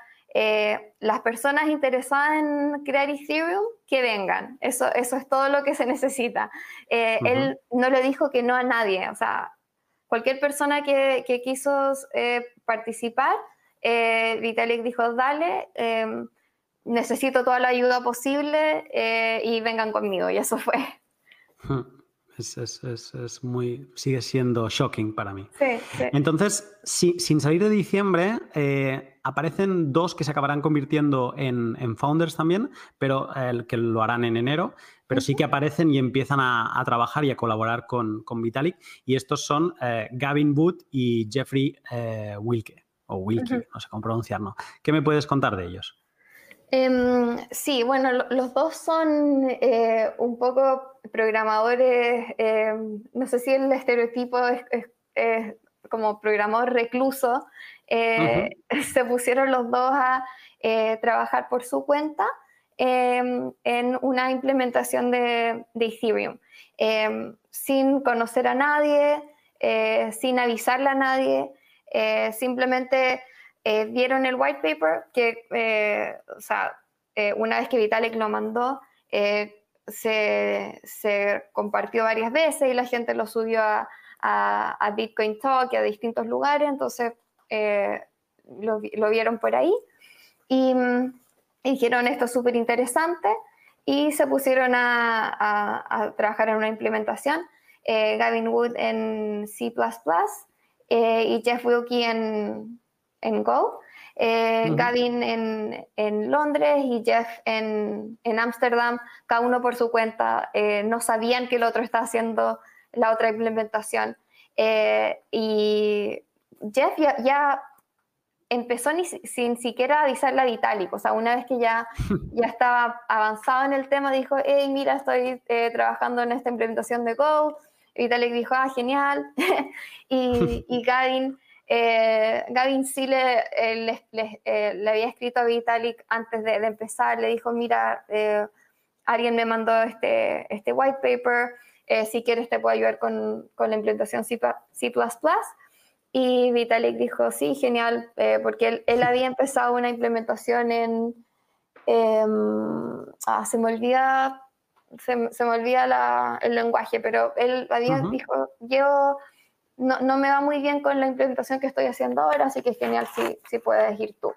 las personas interesadas en crear Ethereum, que vengan. Eso, eso es todo lo que se necesita. Él no le dijo que no a nadie. O sea, cualquier persona que, que quiso participar, eh, Vitalik dijo, dale, em, necesito toda la ayuda posible eh, y vengan conmigo. Y eso fue. Es, muy, sigue siendo shocking para mí. Entonces, sin salir de diciembre, eh, aparecen dos que se acabarán convirtiendo en, founders también, pero que lo harán en enero, pero sí que aparecen y empiezan a, trabajar y a colaborar con, con Vitalik. Y estos son Gavin Wood y Jeffrey Wilke o Wilkie, no sé cómo pronunciarlo. ¿Qué me puedes contar de ellos? Em, sí, bueno, los dos son eh, un poco programadores, em, no sé si el estereotipo es, como programador recluso, eh, *laughs* se pusieron los dos a eh, trabajar por su cuenta em, en una implementación de, de Ethereum, sin conocer a nadie, sin avisarle a nadie. Eh, simplemente eh, vieron el white paper que, eh, o sea, una vez que Vitalik lo mandó, se, se, compartió varias veces y la gente lo subió a, a, Bitcoin Talk y a distintos lugares, entonces lo, lo, vieron por ahí y, mm, dijeron esto es súper interesante y se pusieron a, a, trabajar en una implementación Gavin Wood en C++ y Jeff Wilkie en, en Go. Gavin en, en, Londres y Jeff en Ámsterdam, cada uno por su cuenta. no sabían que el otro estaba haciendo la otra implementación. y Jeff ya, empezó ni, sin siquiera avisarle a Vitalik, o sea, una vez que ya, *laughs* ya estaba avanzado en el tema, dijo, hey, mira, estoy eh, trabajando en esta implementación de Go. Vitalik dijo, ah, genial. *laughs* y, *laughs* y, Gavin, eh, Gavin sí le, eh, le, había escrito a Vitalik antes de, empezar, le dijo, mira, alguien me mandó este, este white paper, si quieres te puedo ayudar con, con la implementación C++. Y Vitalik dijo, sí, genial, eh, porque él, había empezado una implementación en... Em, ah, se me olvida, se, me olvida el lenguaje, pero él había dijo, yo no, no, me va muy bien con la implementación que estoy haciendo ahora, así que genial si, si puedes ir tú.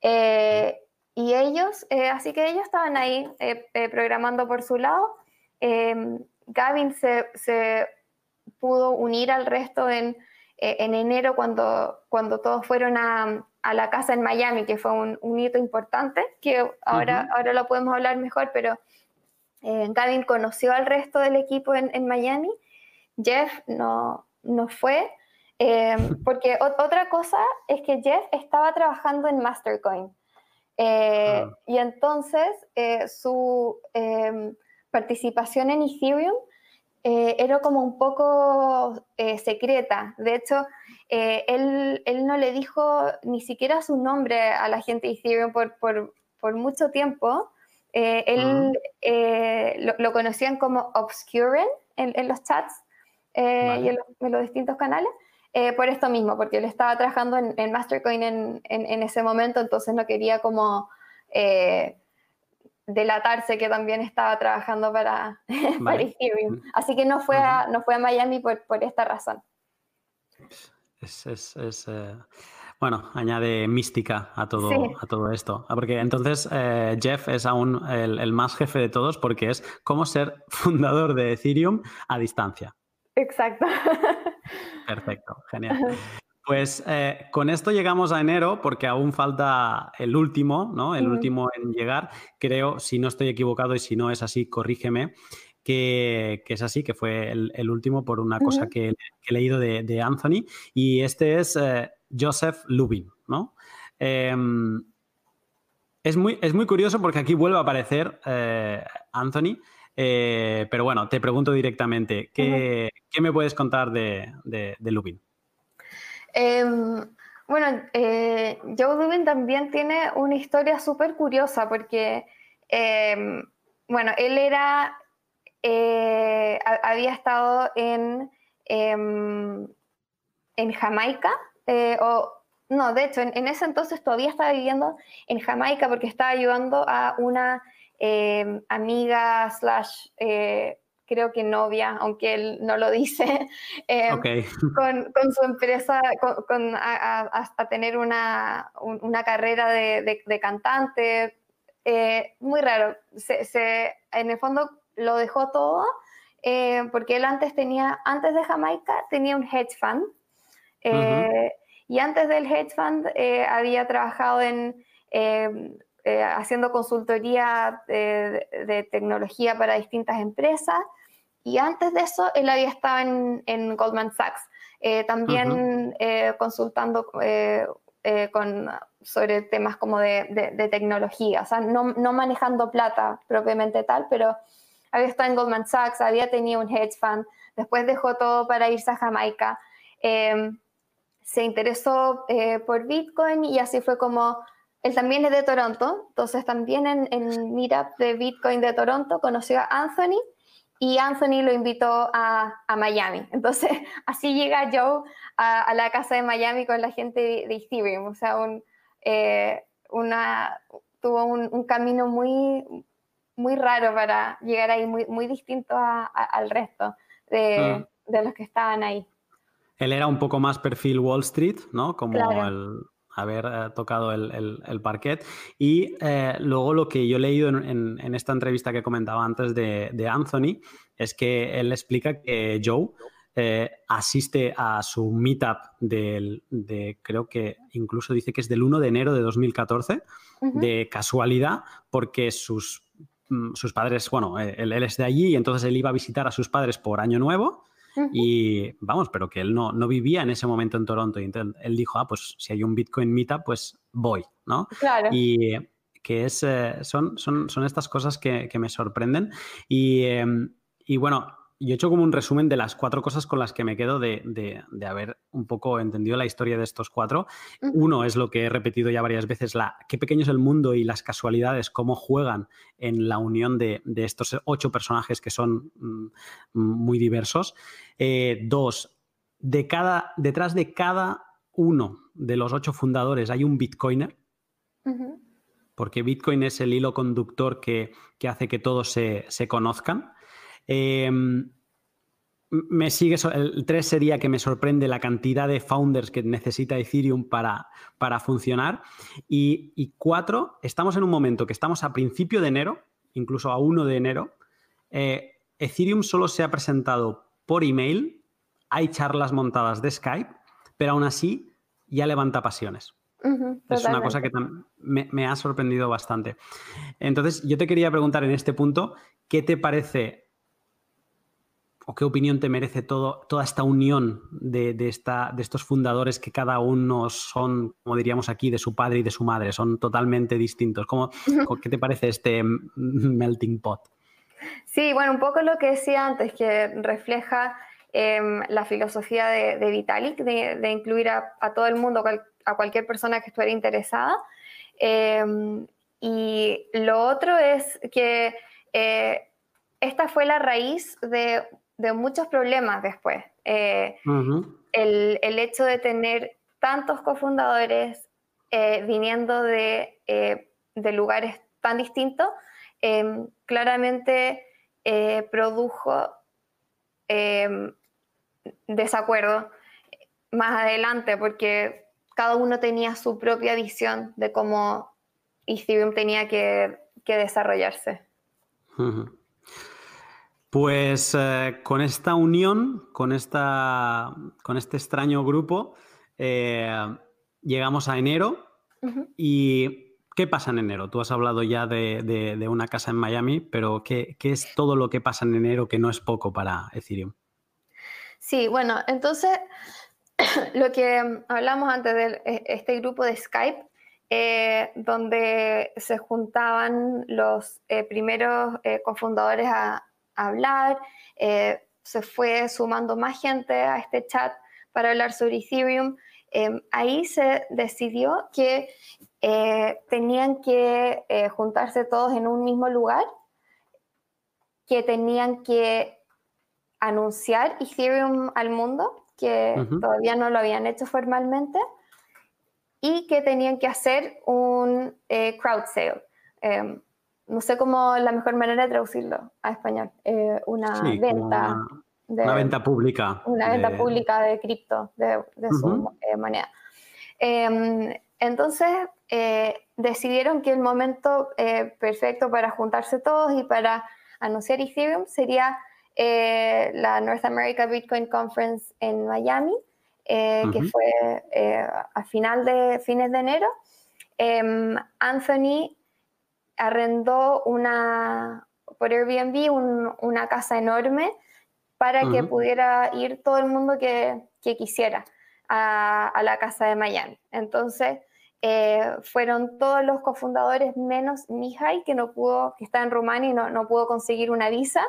Eh, y ellos, eh, así que ellos estaban ahí programando por su lado. Em, Gavin se, se pudo unir al resto en eh, en enero cuando, cuando todos fueron a, a, la casa en Miami, que fue un, un hito importante, que ahora, ahora lo podemos hablar mejor, pero eh, Gavin conoció al resto del equipo en, en Miami, Jeff no, no fue, eh, *laughs* porque otra cosa es que Jeff estaba trabajando en Mastercoin. Ah. Y entonces su participación en Ethereum eh, era como un poco eh, secreta. De hecho, eh, él, él, no le dijo ni siquiera su nombre a la gente de Ethereum por, por, por mucho tiempo. Él lo, conocían como Obscuren en, en los chats y en los, distintos canales. por esto mismo, porque él estaba trabajando en, en Mastercoin en, en, ese momento, entonces no quería como delatarse que también estaba trabajando para, *laughs* Ethereum. Así que no fue, a, no fue a Miami por, por esta razón. Es, es, es eh, bueno, añade mística a todo, a todo esto. Ah, porque entonces eh, Jeff es aún el, el, más jefe de todos porque es cómo ser *laughs* fundador de Ethereum a distancia. Exacto. *laughs* Perfecto, genial. Pues eh, con esto llegamos a enero porque aún falta el último, ¿no? El último en llegar. Creo, si no estoy equivocado y si no es así, corrígeme, que, es así, que fue el, último por una cosa que, he leído de, Anthony. Y este es eh, Joseph Lubin, ¿no? Em, es, muy, es muy curioso porque aquí vuelve a aparecer eh, Anthony. pero bueno, te pregunto directamente, ¿qué, me puedes contar de, de Lubin? Em, bueno, eh, Joe Dubin también tiene una historia súper curiosa porque, em, bueno, él era, eh, había estado en, en Jamaica, eh, o no, de hecho, en, ese entonces todavía estaba viviendo en Jamaica porque estaba ayudando a una amiga slash creo que novia, aunque él no lo dice, *laughs* eh, *laughs* con, con, su empresa, con, hasta tener una, una carrera de, de, cantante. Eh, muy raro. Se, en el fondo lo dejó todo eh, porque él antes tenía, antes de Jamaica, tenía un hedge fund. Y antes del hedge fund había trabajado en haciendo consultoría de, tecnología para distintas empresas. Y antes de eso, él había estado en, Goldman Sachs, eh, también eh, consultando eh, con, sobre temas como de, tecnología, o sea, no, no, manejando plata propiamente tal, pero había estado en Goldman Sachs, había tenido un hedge fund, después dejó todo para irse a Jamaica. Se interesó por Bitcoin y así fue como él también es de Toronto, entonces también en, en Meetup de Bitcoin de Toronto conoció a Anthony y Anthony lo invitó a, a Miami. Entonces, *laughs* así llega Joe a, la casa de Miami con la gente de, Ethereum. O sea, un, eh, una, tuvo un, camino muy, muy raro para llegar ahí, muy, muy distinto al resto de, de, los que estaban ahí. Él era un poco más perfil Wall Street, ¿no? Como el... haber eh, tocado el, parquet. Y eh, luego lo que yo he leído en, esta entrevista que comentaba antes de, Anthony es que él explica que Joe eh, asiste a su meetup del, de, creo que incluso dice que es del 1 de enero de 2014, de casualidad, porque sus, mm, sus padres, bueno, él, él, es de allí y entonces él iba a visitar a sus padres por Año Nuevo y vamos, pero que él no, no vivía en ese momento en Toronto. Y entonces él dijo, ah, pues si hay un Bitcoin Meetup, pues voy, ¿no? Claro. Y que es, eh, son, son, son, estas cosas que, que me sorprenden. Y, em, y bueno, yo he hecho como un resumen de las cuatro cosas con las que me quedo de, haber un poco entendido la historia de estos cuatro. Uno es lo que he repetido ya varias veces, la, qué pequeño es el mundo y las casualidades, cómo juegan en la unión de, estos ocho personajes que son mm, muy diversos. Eh, dos, de cada, detrás de cada uno de los ocho fundadores hay un bitcoiner. Porque Bitcoin es el hilo conductor que, hace que todos se, se conozcan. Em, me sigue, el 3 sería que me sorprende la cantidad de founders que necesita Ethereum para, para funcionar. Y, 4, estamos en un momento que estamos a principio de enero, incluso a 1 de enero. Eh, Ethereum solo se ha presentado por email, hay charlas montadas de Skype, pero aún así ya levanta pasiones. es una cosa que me, me, ha sorprendido bastante. Entonces, yo te quería preguntar en este punto, ¿qué te parece o qué opinión te merece todo, toda esta unión de, esta, de estos fundadores que cada uno son, como diríamos aquí, de su padre y de su madre, son totalmente distintos? ¿Cómo, ¿Qué te parece este melting pot? Sí, bueno, un poco lo que decía antes, que refleja em, la filosofía de, Vitalik, de, incluir a, todo el mundo, a cualquier persona que estuviera interesada. Em, y lo otro es que eh, esta fue la raíz de de muchos problemas después. Eh, el, hecho de tener tantos cofundadores eh, viniendo de, eh, de, lugares tan distintos, em, claramente produjo em, desacuerdo más adelante porque cada uno tenía su propia visión de cómo Ethereum tenía que, desarrollarse. Pues eh, con esta unión, con, esta, con este extraño grupo, eh, llegamos a enero. ¿Y qué pasa en enero? Tú has hablado ya de, una casa en Miami, pero ¿qué, es todo lo que pasa en enero que no es poco para Ethereum? Sí, bueno, entonces *clears throat* lo que hablamos antes de este grupo de Skype, eh, donde se juntaban los primeros cofundadores a, hablar, eh, se fue sumando más gente a este chat para hablar sobre Ethereum. Em, ahí se decidió que eh, tenían que eh, juntarse todos en un mismo lugar, que tenían que anunciar Ethereum al mundo, que todavía no lo habían hecho formalmente, y que tenían que hacer un crowd sale. No sé cómo la mejor manera de traducirlo a español, eh, una venta. Una, venta pública. Una venta pública de cripto, de, su eh, moneda. Em, entonces, eh, decidieron que el momento perfecto para juntarse todos y para anunciar Ethereum sería la North America Bitcoin Conference en Miami, que fue a final de, fines de enero. Em, Anthony arrendó una, por Airbnb una casa enorme para que pudiera ir todo el mundo que, quisiera a, la casa de Miami. Entonces, eh, fueron todos los cofundadores menos Mihai, que no pudo, que está en Rumania y no, pudo conseguir una visa.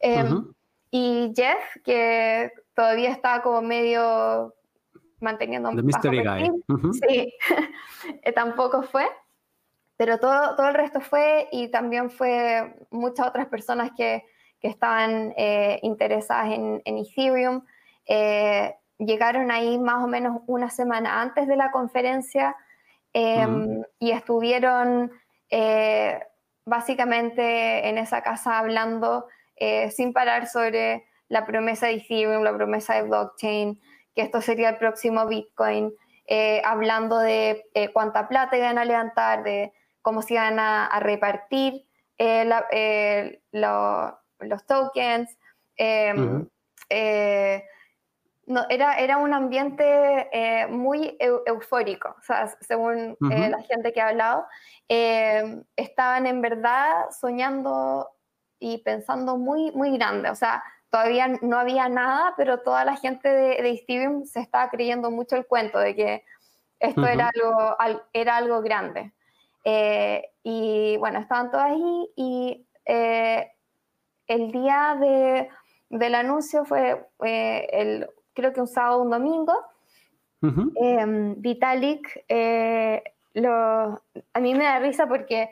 Em, y Jeff, que todavía estaba como medio manteniendo un mystery guy. Sí, *laughs* tampoco fue. Pero todo, todo el resto fue y también fue muchas otras personas que, que estaban eh, interesadas en, en Ethereum. Eh, llegaron ahí más o menos una semana antes de la conferencia em, y estuvieron eh, básicamente en esa casa hablando sin parar sobre la promesa de Ethereum, la promesa de blockchain, que esto sería el próximo Bitcoin. hablando de cuánta plata iban a levantar, de cómo se iban a, repartir los tokens. Em, no, era, era un ambiente eh, muy eufórico, o sea, según eh, la gente que ha hablado, eh, estaban en verdad soñando y pensando muy, muy grande, o sea, todavía no había nada, pero toda la gente de, de se estaba creyendo mucho el cuento de que esto era, algo, era algo grande. Y bueno, estaban todos ahí y el día de, del anuncio fue el creo que un sábado o un domingo. Em, Vitalik, eh, lo, a mí me da risa porque,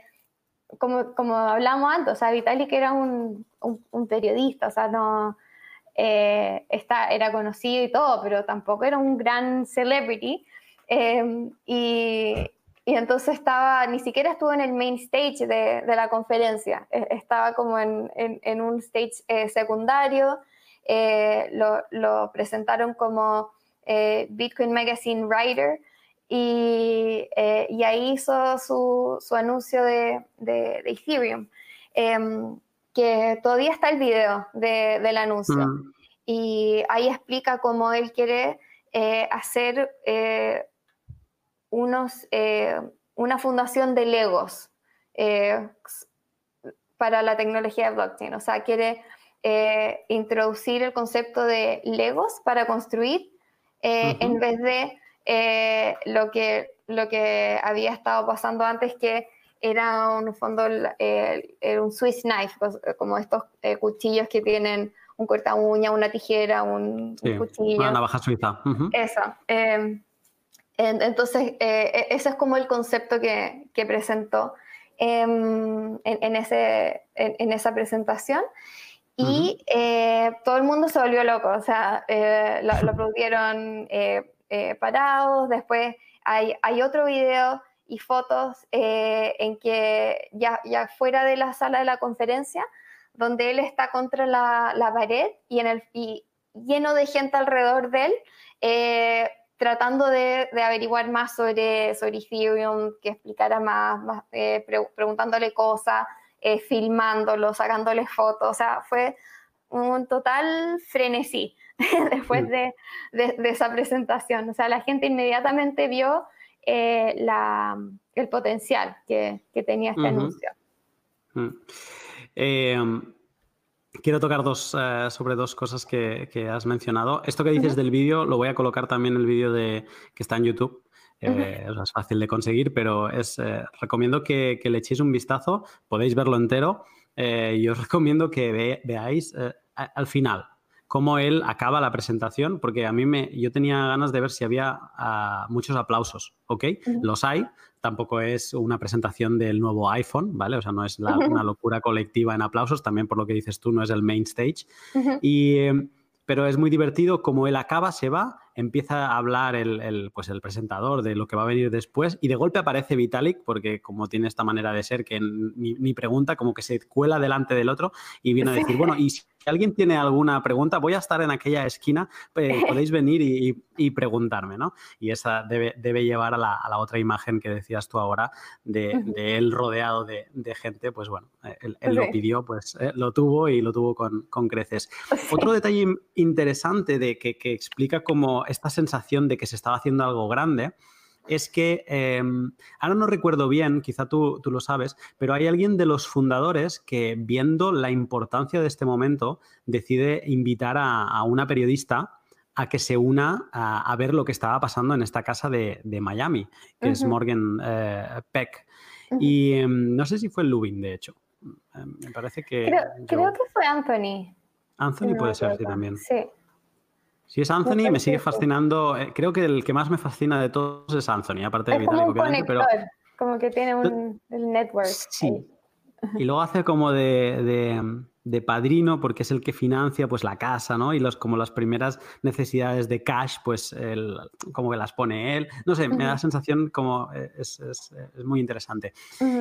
como, como hablamos antes, o sea, Vitalik era un, un, periodista, o sea, no eh, está, era conocido y todo, pero tampoco era un gran celebrity. Em, y, y, entonces estaba, ni siquiera estuvo en el main stage de, de la conferencia, e, estaba como en, en, en un stage eh, secundario. Eh, lo, presentaron como eh, Bitcoin Magazine Writer y, eh, y ahí hizo su, su anuncio de, de, Ethereum, em, que todavía está el video del anuncio. Mm. Y ahí explica cómo él quiere hacer unos, una fundación de Legos para la tecnología de blockchain. O sea, quiere eh, introducir el concepto de legos para construir eh, en vez de eh, lo, que, lo que había estado pasando antes que era un fondo un Swiss knife, como estos cuchillos que tienen un corta uña, una tijera, un, cuchillo. Una navaja suiza. Eso. Entonces, e, ese es como el concepto que, que presentó em, en, ese, en, esa presentación. Y eh, todo el mundo se volvió loco, o sea, eh, lo, lo, *laughs* eh, parados, después hay, hay, otro video y fotos en que ya, ya, fuera de la sala de la conferencia, donde él está contra la, la pared y, en el, y lleno de gente alrededor de él, tratando de, de, averiguar más sobre, sobre Ethereum, que explicara más, más preguntándole cosas. Eh, filmándolo, sacándole fotos, o sea, fue un total frenesí *laughs* después de, esa presentación. O sea, la gente inmediatamente vio eh, el potencial que, tenía este anuncio. Eh, quiero tocar dos, sobre dos cosas que, has mencionado. Esto que dices del vídeo lo voy a colocar también en el vídeo que está en YouTube. Eh, es fácil de conseguir, pero es, eh, recomiendo que, le echéis un vistazo, podéis verlo entero eh, y os *laughs* recomiendo que veáis al final cómo él acaba la presentación, porque a mí me, yo tenía ganas de ver si había ah, muchos aplausos, ¿ok? Los hay, tampoco es una presentación del nuevo iPhone, ¿vale? O sea, no es una locura colectiva en aplausos, también por lo que dices tú, no es el main stage. Y pero es muy divertido como él acaba, se va, empieza a hablar el, pues el presentador de lo que va a venir después y de golpe aparece Vitalik porque como tiene esta manera de ser que ni, pregunta, como que se cuela delante del otro y viene a decir, bueno, y si alguien tiene alguna pregunta, voy a estar en aquella esquina, eh, *laughs* podéis venir y, preguntarme, ¿no? Y esa debe, debe llevar a la, a la, otra imagen que decías tú ahora de, de él rodeado de, de, gente, pues bueno, él, lo pidió, pues eh, lo tuvo y lo tuvo con, con creces. *laughs* Otro detalle interesante de que, que explica como esta sensación de que se estaba haciendo algo grande es que, em, ahora no recuerdo bien, quizá tú, tú, lo sabes, pero hay alguien de los fundadores que viendo la importancia de este momento decide invitar a, una periodista a que se una a, ver lo que estaba pasando en esta casa de, Miami, que es Morgan eh, Peck. Y em, no sé si fue Lubin, de hecho. Em, me parece que... Creo, que fue Anthony. Anthony puede ser, sí, también. Sí. Si es Anthony, me sigue fascinando. Eh, creo que el que más me fascina de todos es Anthony, aparte de Vitalik, obviamente. Pero... Como que tiene un el network. Sí. Y luego hace como de, de, padrino, porque es el que financia pues, la casa, ¿no? Y los, como las primeras necesidades de cash, pues el, como que las pone él. No sé, me da la sensación como eh, es, es, es muy interesante.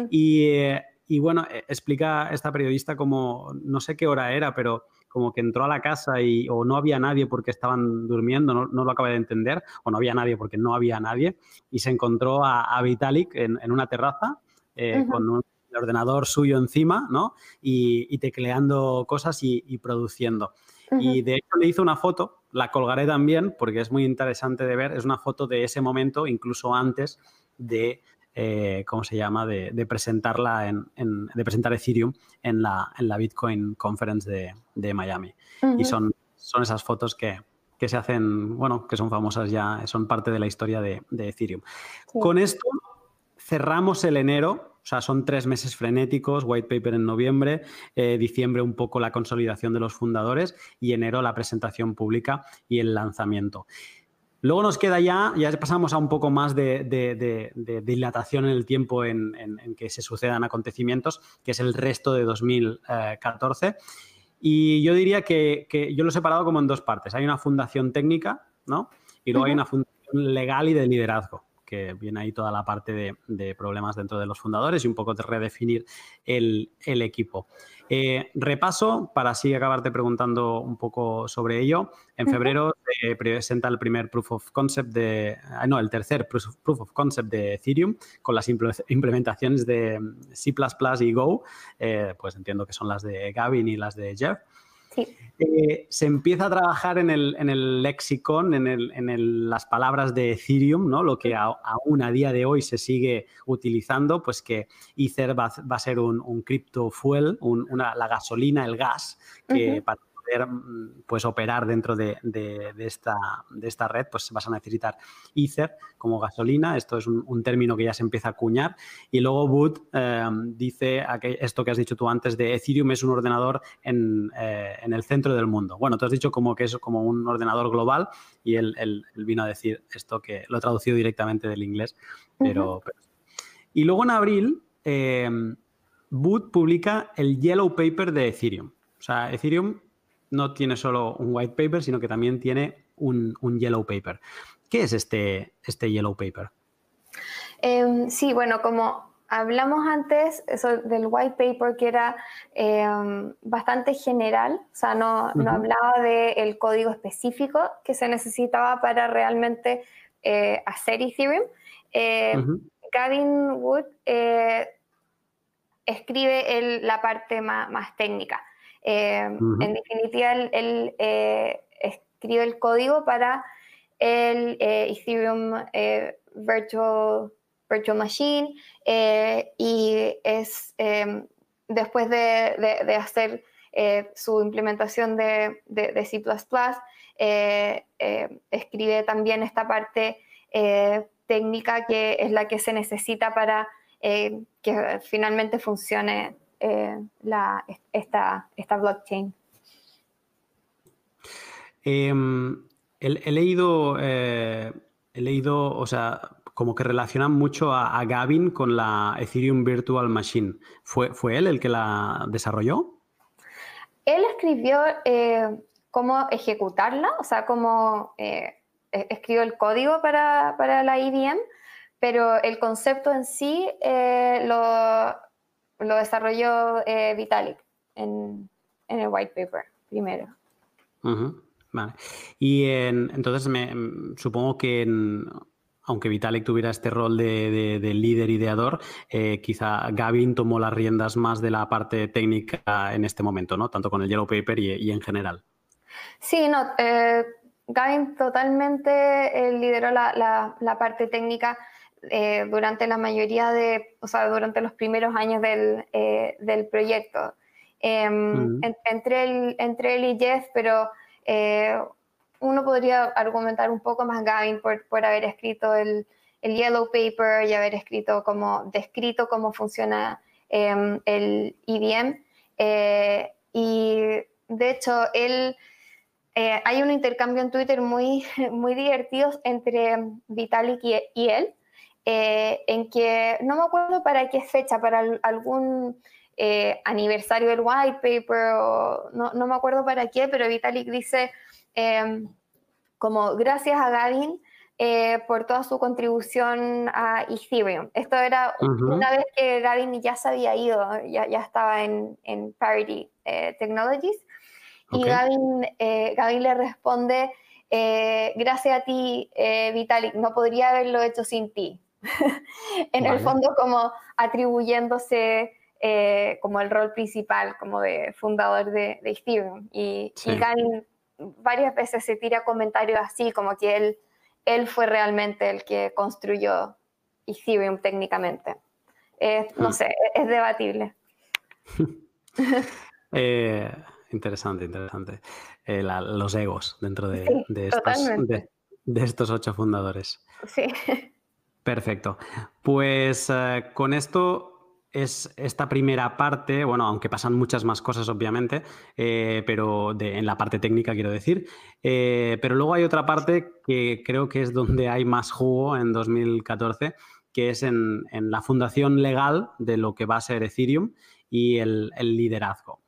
Y. Eh, y bueno, explica esta periodista como, no sé qué hora era, pero como que entró a la casa y o no había nadie porque estaban durmiendo, no, lo acabé de entender, o no había nadie porque no había nadie, y se encontró a, Vitalik en, una terraza eh, con un ordenador suyo encima, ¿no? Y, tecleando cosas y, produciendo. Y de hecho le hizo una foto, la colgaré también porque es muy interesante de ver, es una foto de ese momento, incluso antes de eh, ¿cómo se llama?, de, presentarla en, de presentar Ethereum en la, en la Bitcoin Conference de, Miami. Y son, son esas fotos que, se hacen, bueno, que son famosas ya, son parte de la historia de, Ethereum. Con esto cerramos el enero, o sea, son tres meses frenéticos, white paper en noviembre, eh, diciembre un poco la consolidación de los fundadores y enero la presentación pública y el lanzamiento. Luego nos queda ya, ya pasamos a un poco más de, dilatación en el tiempo en, que se sucedan acontecimientos, que es el resto de 2014. Y yo diría que, yo lo he separado como en dos partes. Hay una fundación técnica, ¿no? Y luego hay una fundación legal y de liderazgo que viene ahí toda la parte de, problemas dentro de los fundadores y un poco de redefinir el, equipo. Eh, repaso para así acabarte preguntando un poco sobre ello. En febrero se presenta el primer proof of concept de, ah, no, el tercer proof of concept de Ethereum con las implementaciones de C++ y Go, eh, pues entiendo que son las de Gavin y las de Jeff. Eh, se empieza a trabajar en el, en el lexicon, en, el, en las palabras de Ethereum, ¿no? lo que aún a día de hoy se sigue utilizando, pues que Ether va, a ser un, un crypto fuel, una, la gasolina, el gas, que para poder mm, pues, operar dentro de, esta, de esta red, pues vas a necesitar Ether como gasolina. Esto es un, término que ya se empieza a acuñar. Y luego Wood eh, dice esto que has dicho tú antes de Ethereum es un ordenador en, eh, el centro del mundo. Bueno, tú has dicho como que es como un ordenador global y él, vino a decir esto que lo he traducido directamente del inglés. Pero, y luego en abril, eh, Wood publica el Yellow Paper de Ethereum. O sea, Ethereum no tiene solo un white paper, sino que también tiene un, yellow paper. ¿Qué es este, este yellow paper? Em, sí, bueno, como hablamos antes eso del white paper que era em, bastante general, o sea, no, hablaba del código específico que se necesitaba para realmente eh, hacer Ethereum. Em, Gavin Wood eh, escribe la parte más técnica. Eh, en definitiva, él, eh, escribe el código para el eh, Ethereum Virtual, Virtual Machine y es después de, hacer su implementación de, de C++, escribe también esta parte técnica que es la que se necesita para que finalmente funcione eh, la, esta, esta blockchain. Em, he, leído, eh, he leído, o sea, como que relacionan mucho a, Gavin con la Ethereum Virtual Machine. ¿Fue, ¿Fue él el que la desarrolló? Él escribió eh, cómo ejecutarla, o sea, cómo e, escribió el código para, para, la IBM, pero el concepto en sí lo, lo desarrolló eh, Vitalik en, el white paper primero. Vale. Y entonces me, supongo que aunque Vitalik tuviera este rol de, líder ideador, eh, quizá Gavin tomó las riendas más de la parte técnica en este momento, ¿no? Tanto con el Yellow Paper y, en general. Sí, no, eh, Gavin totalmente lideró la, la, parte técnica eh, durante la mayoría de, o sea, durante los primeros años del, eh, del proyecto. Em, entre, el, entre él y Jeff, pero eh, uno podría argumentar un poco más Gavin por, por haber escrito el, el, Yellow Paper y haber escrito como, descrito cómo funciona em, el EVM. y de hecho, él... hay un intercambio en Twitter muy, *laughs* muy divertido entre Vitalik y, y él, eh, en que no me acuerdo para qué fecha, para algún eh, aniversario del white paper, o no, no, me acuerdo para qué, pero Vitalik dice em, como gracias a Gavin eh, por toda su contribución a Ethereum. Esto era una vez que Gavin ya se había ido, ya, ya estaba en, en Parity Technologies. Y Gavin, Gavin le responde, gracias a ti, Vitalik, no podría haberlo hecho sin ti. *laughs* en el fondo como atribuyéndose eh, como el rol principal, como de fundador de, Ethereum. Y, Gavin varias veces se tira comentarios así, como que él, él fue realmente el que construyó Ethereum técnicamente. no hmm. sé, es, debatible. *laughs* Eh, interesante, interesante. Eh, los egos dentro de, de, de, estos ocho fundadores. Sí. *laughs* Perfecto. Pues eh, con esto es esta primera parte, bueno, aunque pasan muchas más cosas, obviamente, eh, pero en la parte técnica quiero decir. Eh, pero luego hay otra parte que creo que es donde hay más jugo en 2014, que es en, la fundación legal de lo que va a ser Ethereum y el, liderazgo.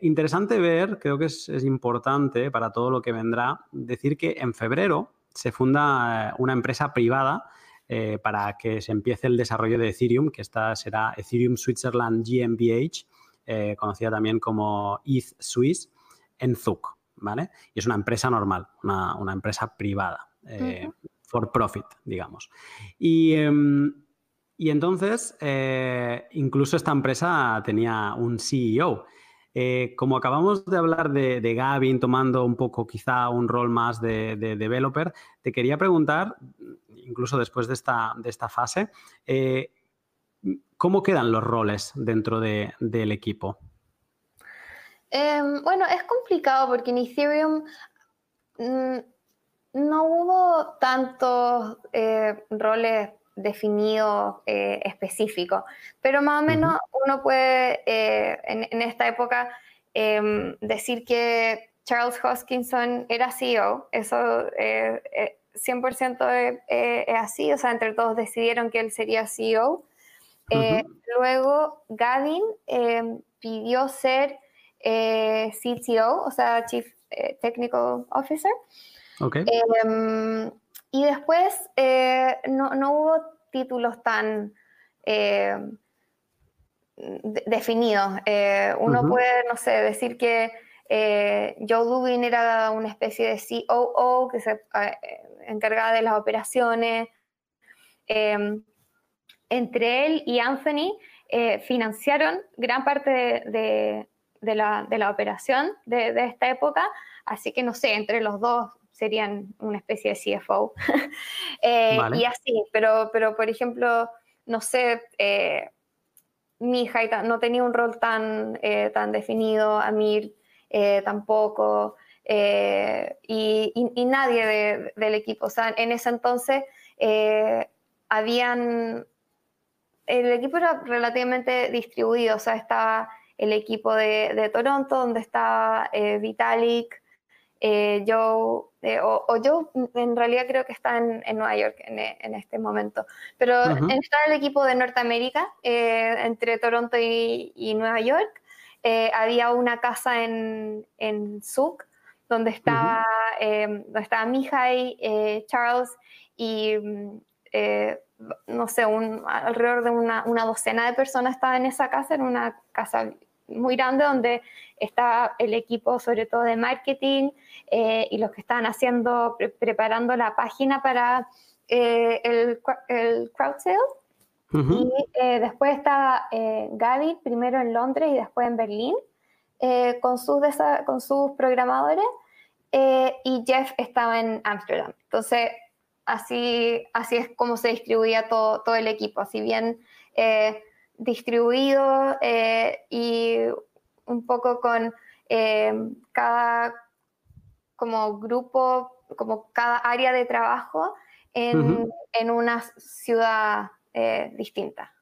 interesante ver, creo que es, es importante para todo lo que vendrá, decir que en febrero se funda eh, una empresa privada eh, para que se empiece el desarrollo de Ethereum, que esta será Ethereum Switzerland GmbH, eh, conocida también como ETH Swiss, en Zug, ¿vale? Y es una empresa normal, una, empresa privada, for profit, digamos. Y, em, y entonces, incluso esta empresa tenía un CEO, eh, como acabamos de hablar de, Gavin tomando un poco quizá un rol más de, developer, te quería preguntar, incluso después de esta, de esta fase, eh, ¿cómo quedan los roles dentro del equipo? Em, bueno, es complicado porque en Ethereum mm, no hubo tantos eh, roles definido eh, específico, pero más o menos uno puede eh, en, esta época em, decir que Charles Hoskinson era CEO, eso 100% eh, es así, o sea, entre todos decidieron que él sería CEO. Luego Gavin em, pidió ser CTO, o sea, Chief Technical Officer. Okay. Em, y después eh, no, hubo títulos tan eh, definidos. Eh, uno puede, no sé, decir que Joe Dubin era una especie de COO que se encargaba de las operaciones. entre él y Anthony financiaron gran parte de, la, operación de, de esta época, así que no sé, entre los dos serían una especie de CFO. *laughs* Eh, y así, pero, pero por ejemplo, no sé, eh, mi hija no tenía un rol tan, eh, tan definido, Amir tampoco, y, nadie del equipo. O sea, en ese entonces habían, el equipo era relativamente distribuido, o sea, estaba el equipo de, de Toronto, donde estaba Vitalik, eh, yo, eh, o, yo en realidad creo que está en, Nueva York en, este momento, pero está el equipo de Norteamérica, eh, entre Toronto y, Nueva York. había una casa en, en Zug, donde estaba, donde estaba Mihai, Charles y no sé, un, alrededor de una, una, docena de personas estaban en esa casa, en una casa muy grande donde está el equipo sobre todo de marketing eh, y los que están haciendo, preparando la página para eh, el, el, crowd sale. Y eh, después está Gaby, primero en Londres y después en Berlín, con, sus con sus programadores, y Jeff estaba en Ámsterdam. Entonces, así, así es como se distribuía todo, todo el equipo. Así bien distribuido eh, y un poco con eh, cada como grupo, como cada área de trabajo en, una ciudad eh, distinta.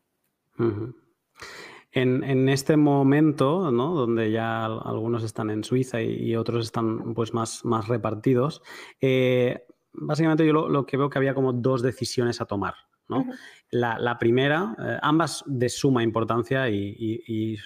en, este momento, ¿no? donde ya algunos están en Suiza y, otros están pues, más, más repartidos, básicamente yo lo, lo, que veo que había como dos decisiones a tomar la, primera, eh, ambas de suma importancia y,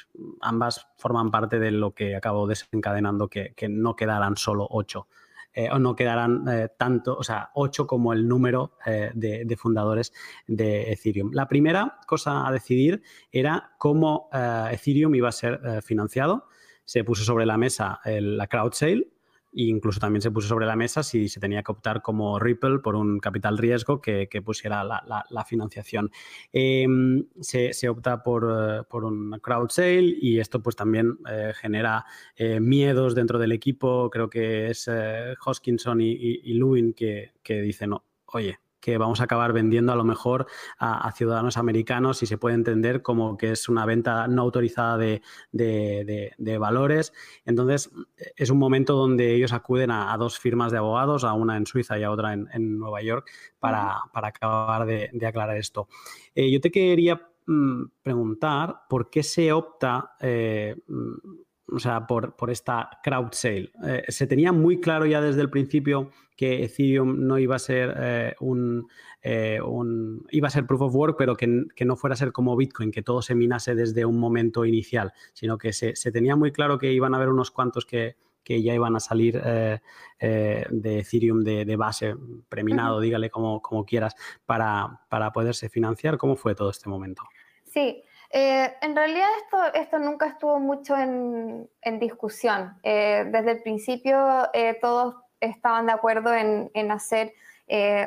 ambas forman parte de lo que acabo desencadenando que, no quedarán solo ocho. Eh, o no quedarán eh, tanto, o sea, ocho como el número de, fundadores de Ethereum. La primera cosa a decidir era cómo Ethereum iba a ser financiado, se puso sobre la mesa la crowd sale incluso también se puso sobre la mesa si se tenía que optar como Ripple por un capital riesgo que, pusiera la, financiación. Em, se, opta por, uh, por, un crowd sale y esto pues también eh, genera eh, miedos dentro del equipo. Creo que es Hoskinson y, y, Lewin que, que dicen, oye, que vamos a acabar vendiendo a lo mejor a, ciudadanos americanos y se puede entender como que es una venta no autorizada de, valores. Entonces, es un momento donde ellos acuden a, dos firmas de abogados, a una en Suiza y a otra en, Nueva York, para, acabar de, aclarar esto. Eh, yo te quería mm, preguntar por qué se opta... Eh, o sea, por, esta crowd sale. Eh, ¿Se tenía muy claro ya desde el principio que Ethereum no iba a ser eh, eh, un, iba a ser proof of work, pero que, no fuera a ser como Bitcoin, que todo se minase desde un momento inicial, sino que se, tenía muy claro que iban a haber unos cuantos que, ya iban a salir de Ethereum de, base, preminado, dígale como, como quieras, para, para poderse financiar. ¿Cómo fue todo este momento? Sí, eh, en realidad esto, esto nunca estuvo mucho en, discusión. Eh, desde el principio eh, todos estaban de acuerdo en, hacer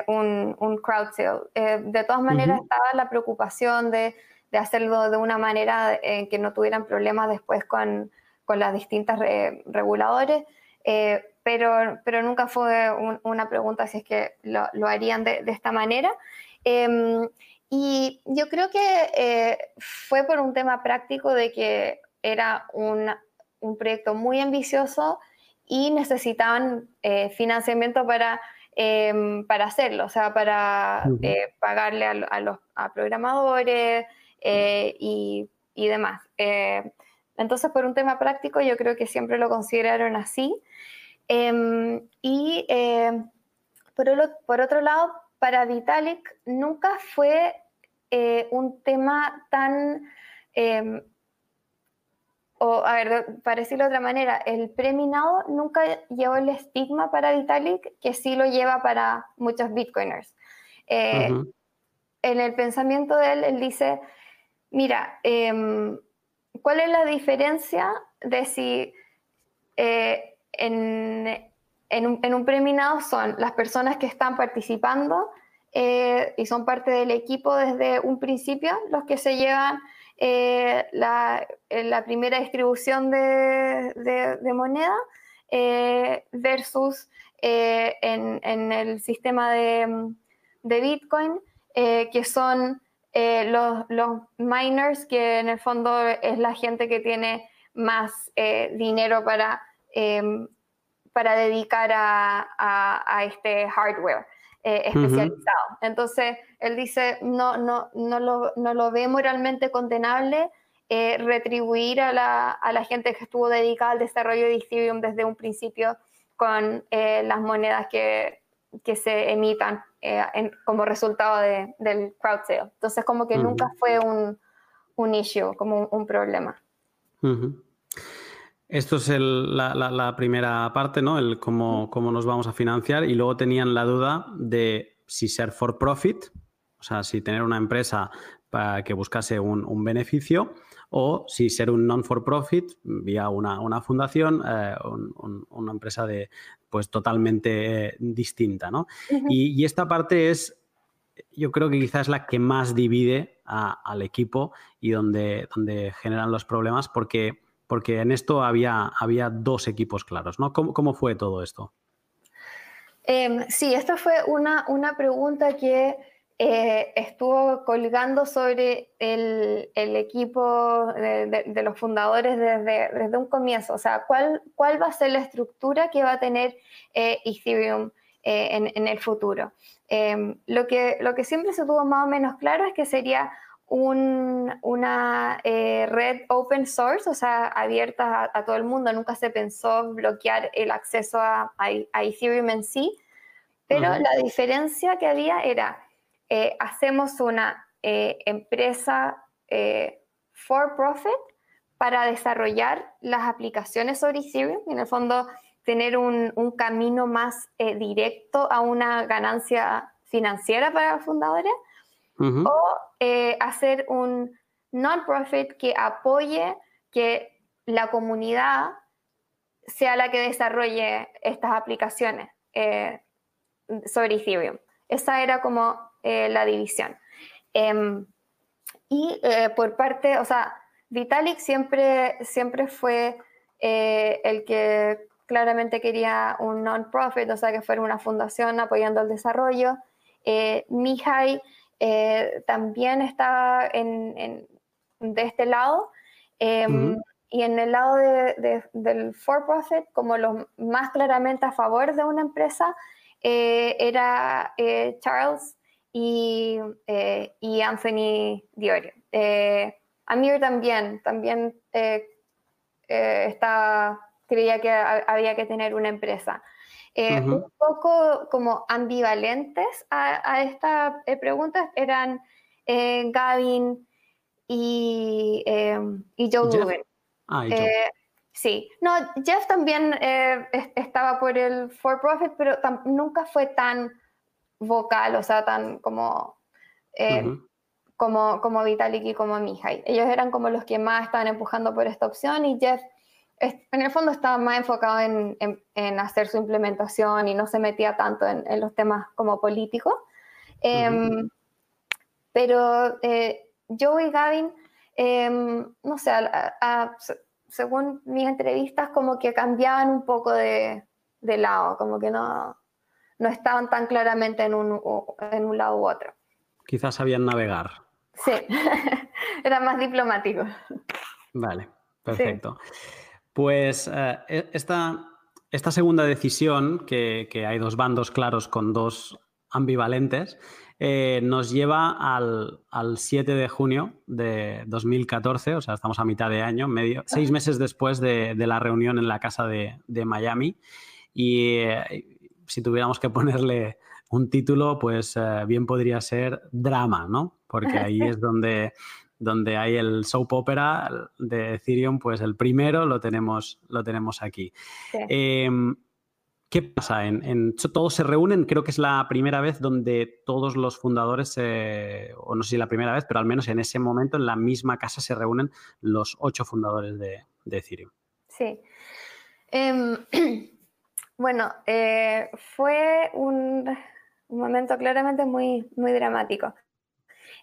un, un, crowd sale. de todas maneras estaba la preocupación de, hacerlo de una manera en que no tuvieran problemas después con, las distintas reguladores, pero, pero nunca fue una pregunta si es que lo, harían de, de esta manera. Em, y yo creo que eh, fue por un tema práctico de que era un, un proyecto muy ambicioso y necesitaban eh, financiamiento para, em, para hacerlo, o sea, para eh, pagarle a, los programadores y, y, demás. entonces, por un tema práctico, yo creo que siempre lo consideraron así. Em, y por, por otro lado, para Vitalik nunca fue eh, un tema tan, em, o a ver, para decirlo de otra manera, el preminado nunca llevó el estigma para Vitalik que sí lo lleva para muchos bitcoiners. Eh, en el pensamiento de él, él dice, mira, em, ¿cuál es la diferencia de si eh, en, en un, en un preminado son las personas que están participando eh, y son parte del equipo desde un principio los que se llevan eh, la, la, primera distribución de, moneda eh, versus en, el sistema de, de Bitcoin, que son los, miners, que en el fondo es la gente que tiene más dinero para para dedicar a, este hardware eh, especializado. Entonces, él dice, no, no, no, lo, no lo ve moralmente condenable eh, retribuir a la, a la, gente que estuvo dedicada al desarrollo de Ethereum desde un principio con eh, las monedas que, que se emitan como resultado de, del crowd sale. Entonces, como que nunca fue un, un issue, como un, problema. Esto es la, primera parte, ¿no? El cómo, cómo, nos vamos a financiar. Y luego tenían la duda de si ser for profit, o sea, si tener una empresa para que buscase un, beneficio, o si ser un non for profit vía una, fundación, eh, una empresa de pues totalmente eh, distinta, ¿no? y, esta parte es, yo creo que quizás es la que más divide al equipo y donde, donde generan los problemas, porque porque en esto había, había dos equipos claros, ¿no? ¿Cómo, fue todo esto? Em, sí, esta fue una, una pregunta que eh, estuvo colgando sobre el, equipo de, los fundadores desde, desde, un comienzo. O sea, ¿cuál, ¿cuál va a ser la estructura que va a tener eh, Ethereum eh, en, en, el futuro? Em, lo, que, lo que siempre se tuvo más o menos claro es que sería una eh, red open source, o sea, abierta a, todo el mundo. Nunca se pensó bloquear el acceso a, Ethereum en sí, pero la diferencia que había era, eh, hacemos una eh, empresa for profit para desarrollar las aplicaciones sobre Ethereum, y en el fondo tener un, un camino más directo a una ganancia financiera para los fundadores o eh, hacer un non-profit que apoye que la comunidad sea la que desarrolle estas aplicaciones eh, sobre Ethereum. Esa era como eh, la división. Em, y por parte, o sea, Vitalik siempre, siempre fue el que claramente quería un non-profit, o sea, que fuera una fundación apoyando el desarrollo. Mihai también estaba en, de este lado. Em, y en el lado del for-profit, como los más claramente a favor de una empresa, eh, era eh, Charles y, eh, y, Anthony Diorio. Amir también, también estaba, creía que había que tener una empresa. Un poco como ambivalentes a, a esta pregunta eran Gavin y, y Joe Lubin. Ah, eh, sí, no, Jeff también eh, estaba por el for profit, pero nunca fue tan vocal, o sea, tan como, eh, como, como Vitalik y como Mihai. Ellos eran como los que más estaban empujando por esta opción y Jeff en el fondo estaba más enfocado en, en, hacer su implementación y no se metía tanto en, en los temas como políticos. Em, pero Joe y Gavin Em, no sé, según mis entrevistas, como que cambiaban un poco de, lado, como que no, no estaban tan claramente en un, en un lado u otro. Quizás sabían navegar. Sí, *laughs* era más diplomático. Vale, perfecto. Pues eh, e, esta, esta, segunda decisión, que, que, hay dos bandos claros con dos ambivalentes, eh, nos lleva al, 7 de junio de 2014, o sea, estamos a mitad de año, medio, seis meses después de, la reunión en la casa de, Miami. Y eh, si tuviéramos que ponerle un título, pues eh, bien podría ser drama, ¿no? Porque ahí es *laughs* donde, donde hay el soap opera de Ethereum, pues el primero lo tenemos, lo tenemos aquí. Em, ¿Qué pasa? En, todos se reúnen, creo que es la primera vez donde todos los fundadores, o no sé si la primera vez, pero al menos en ese momento en la misma casa se reúnen los ocho fundadores de, Ethereum. Sí. Em, *clears throat* bueno, eh, fue un, momento claramente muy, muy dramático.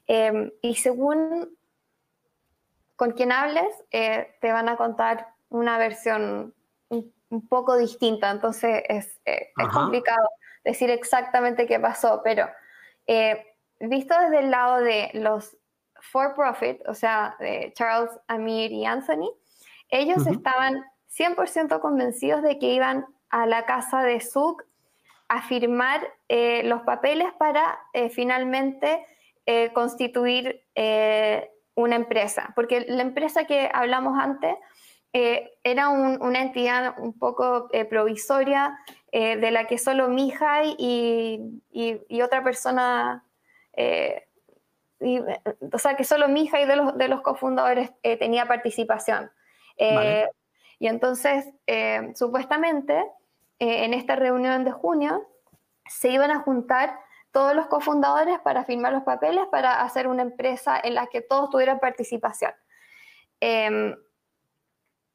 Em, y según con quien hables, eh, te van a contar una versión un poco distinta, entonces es, eh, complicado decir exactamente qué pasó, pero eh, visto desde el lado de los for profit, o sea, de Charles, Amir y Anthony, ellos estaban 100% convencidos de que iban a la casa de Zug a firmar los papeles para finalmente constituir una empresa, porque la empresa que hablamos antes eh, era una entidad un poco eh, provisoria eh, de la que solo Mihai y, y, otra persona, o sea, que solo Mihai de los, de los cofundadores tenía participación. Y entonces, supuestamente, en esta reunión de junio, se iban a juntar todos los cofundadores para firmar los papeles para hacer una empresa en la que todos tuvieran participación. Em,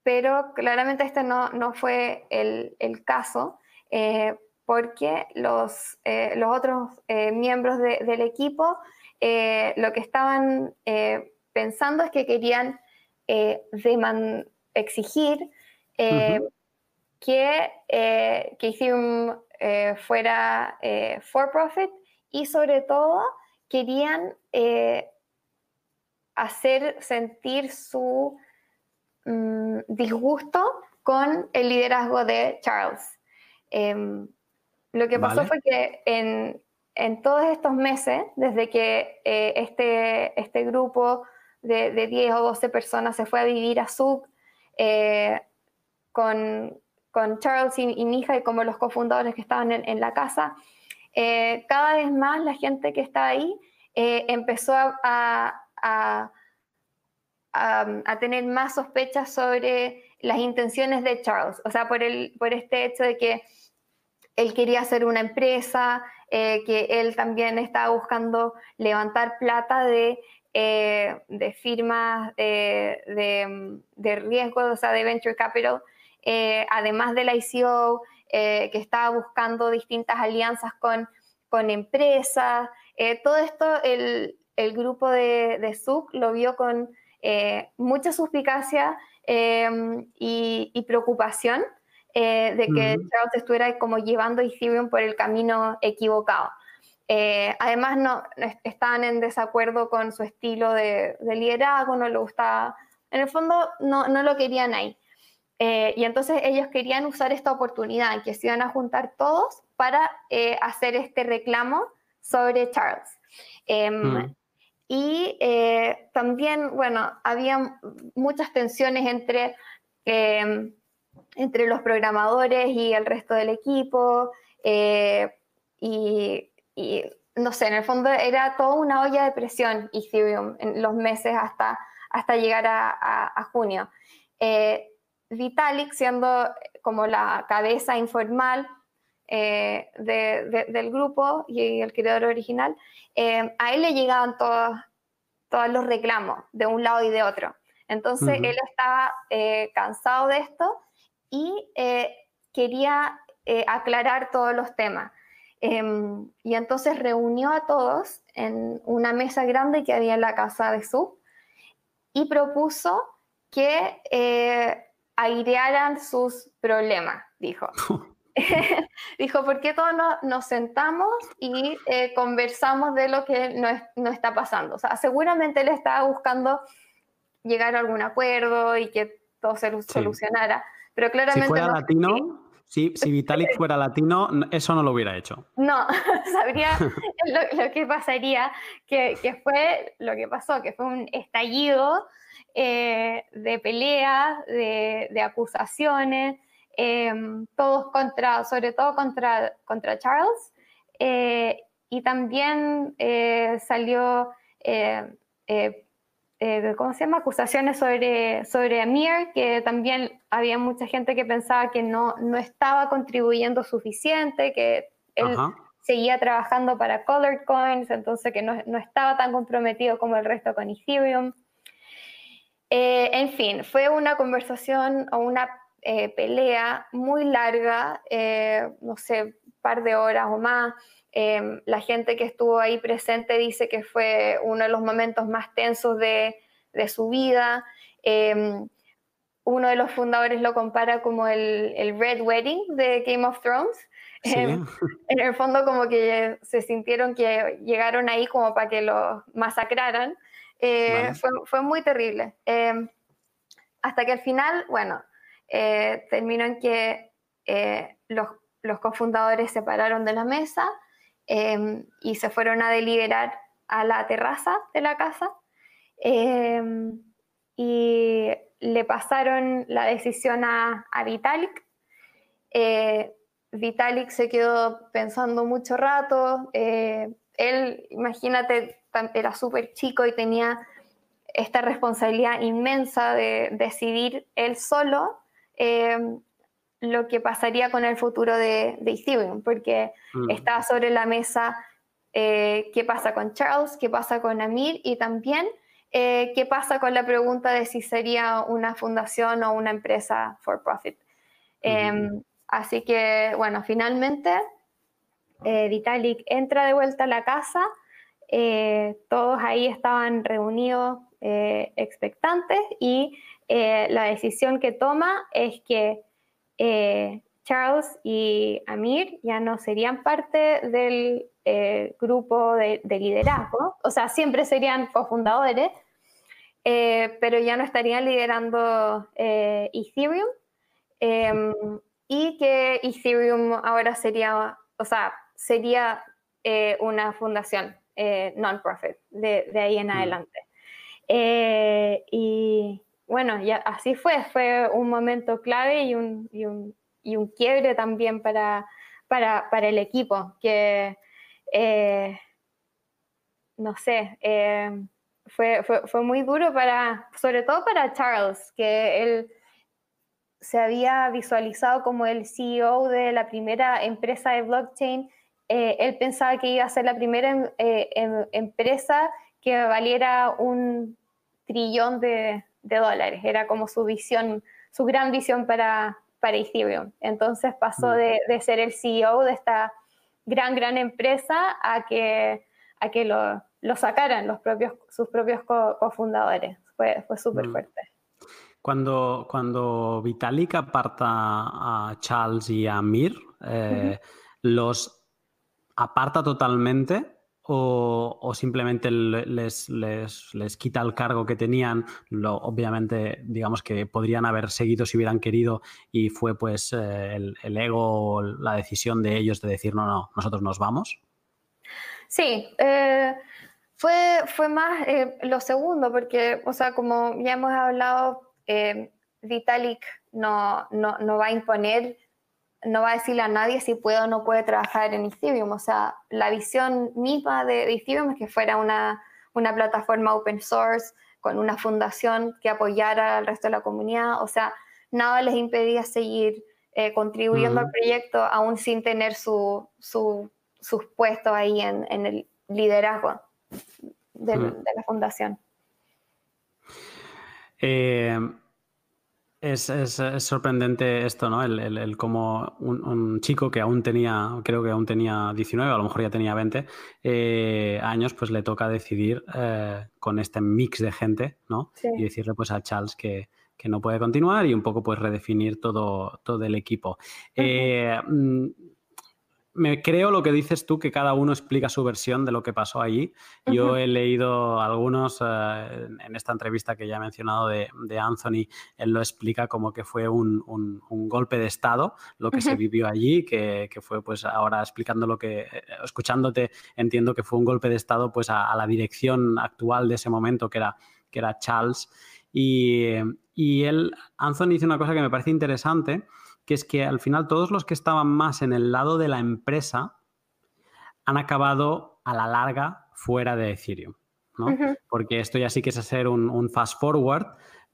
pero claramente este no, no fue el, el caso, eh, porque los, eh, los otros eh, miembros del equipo lo que estaban pensando es que querían exigir que, que Ethereum fuera for profit y sobre todo querían hacer sentir su Mm, disgusto con el liderazgo de Charles. Em, lo que pasó fue que en, en, todos estos meses, desde que eh, este, este grupo de, de, 10 o 12 personas se fue a vivir a Zug eh, con, con, Charles y, y Mija y como los cofundadores que estaban en, la casa, eh, cada vez más la gente que estaba ahí empezó a, a a, tener más sospechas sobre las intenciones de Charles, o sea, por, el, por este hecho de que él quería hacer una empresa, eh, que él también estaba buscando levantar plata de de firmas de, de, riesgo, o sea, de venture capital, además de la ICO, que estaba buscando distintas alianzas con, con empresas. todo esto, el, el grupo de, de SUC lo vio con mucha suspicacia y, preocupación de que Charles estuviera como llevando Ethereum por el camino equivocado. Eh, además, no, estaban en desacuerdo con su estilo de, liderazgo, no le gustaba, en el fondo no, no lo querían ahí. Eh, y entonces ellos querían usar esta oportunidad en que se iban a juntar todos para eh, hacer este reclamo sobre Charles. Em, mm. Y también, bueno, había muchas tensiones entre, em, entre los programadores y el resto del equipo. y y no sé, en el fondo era toda una olla de presión Ethereum en los meses hasta, hasta llegar a, junio. Eh, Vitalik, siendo como la cabeza informal eh, del grupo y el creador original, eh, a él le llegaban todos, todos los reclamos de un lado y de otro. Entonces él estaba cansado de esto y quería aclarar todos los temas. Em, y entonces reunió a todos en una mesa grande que había en la casa de Su y propuso que eh, airearan sus problemas, dijo. *laughs* *laughs* dijo, ¿por qué todos nos, sentamos y eh, conversamos de lo que no, está pasando? O sea, seguramente él estaba buscando llegar a algún acuerdo y que todo se solucionara, pero claramente... Si fuera latino, si, Vitalik *laughs* fuera latino, eso no lo hubiera hecho. No, sabría lo, que pasaría, que, fue lo que pasó, que fue un estallido eh, de peleas, de, acusaciones, em, todos contra, sobre todo contra, contra Charles, eh, y también eh, salió eh, ¿cómo se llama? Acusaciones sobre, sobre Amir, que también había mucha gente que pensaba que no, no estaba contribuyendo suficiente, que él seguía trabajando para Colored Coins, entonces que no, no, estaba tan comprometido como el resto con Ethereum. Eh, en fin, fue una conversación o una eh, pelea muy larga, no sé, par de horas o más. Em, la gente que estuvo ahí presente dice que fue uno de los momentos más tensos de, su vida. Em, uno de los fundadores lo compara como el, Red Wedding de Game of Thrones. Em, en el fondo como que se sintieron que llegaron ahí como para que lo masacraran. Eh, fue, muy terrible. hasta que al final, bueno, eh, terminó en que eh, los, los cofundadores se pararon de la mesa Em, y se fueron a deliberar a la terraza de la casa em, y le pasaron la decisión a, Vitalik. Eh, Vitalik se quedó pensando mucho rato. Él, imagínate, era súper chico y tenía esta responsabilidad inmensa de decidir él solo em, lo que pasaría con el futuro de, de Ethereum, porque mm. está sobre la mesa eh, qué pasa con Charles, qué pasa con Amir y también eh, qué pasa con la pregunta de si sería una fundación o una empresa for profit. Em, así que, bueno, finalmente eh, Vitalik entra de vuelta a la casa, todos ahí estaban reunidos expectantes y la decisión que toma es que eh, Charles y Amir ya no serían parte del eh, grupo de, liderazgo, o sea, siempre serían cofundadores, eh, pero ya no estarían liderando Ethereum em, y que Ethereum ahora sería, o sea, sería una fundación non-profit de, ahí en mm. adelante. y bueno, ya así fue, fue un momento clave y un, y un, y un quiebre también para, para, para el equipo, que eh, no sé, eh, fue, fue, fue, muy duro para, sobre todo para Charles, que él se había visualizado como el CEO de la primera empresa de blockchain. Eh, él pensaba que iba a ser la primera em, em, empresa que valiera un trillón de, dólares. Era como su visión, su gran visión para, para Ethereum. Entonces pasó mm. de, ser el CEO de esta gran, gran empresa a que, a que lo, sacaran los propios, sus propios cofundadores. fue fue súper mm. fuerte. Cuando, cuando Vitalik aparta a Charles y a Mir, eh, ¿los aparta totalmente o, simplemente les, les, quita el cargo que tenían? Lo, obviamente, digamos que podrían haber seguido si hubieran querido y fue pues eh, el, el, ego, la decisión de ellos de decir, no, no, nosotros nos vamos. Sí, eh, fue, fue más lo segundo, porque, o sea, como ya hemos hablado eh, Vitalik no, no, va a imponer, no va a decirle a nadie si puede o no puede trabajar en Ethereum. O sea, la visión misma de, Ethereum es que fuera una, plataforma open source con una fundación que apoyara al resto de la comunidad. O sea, nada les impedía seguir eh, contribuyendo al proyecto aún sin tener su, sus puestos ahí en, el liderazgo de la fundación. Eh, es, sorprendente esto, ¿no? El, como un, chico que aún tenía, creo que aún tenía 19, a lo mejor ya tenía 20 eh, años, pues le toca decidir eh, con este mix de gente, ¿no? Y decirle pues a Charles que, no puede continuar y un poco pues redefinir todo, todo el equipo me creo lo que dices tú, que cada uno explica su versión de lo que pasó allí. Yo he leído algunos eh, en esta entrevista que ya he mencionado de, Anthony, él lo explica como que fue un, golpe de Estado lo que se vivió allí, que, fue pues ahora explicando lo que, eh, escuchándote, entiendo que fue un golpe de Estado pues a, la dirección actual de ese momento, que era, que era Charles. Y, y él, Anthony dice una cosa que me parece interesante, que es que al final todos los que estaban más en el lado de la empresa han acabado a la larga fuera de Ethereum. ¿no? Porque esto ya sí que es hacer un, fast forward,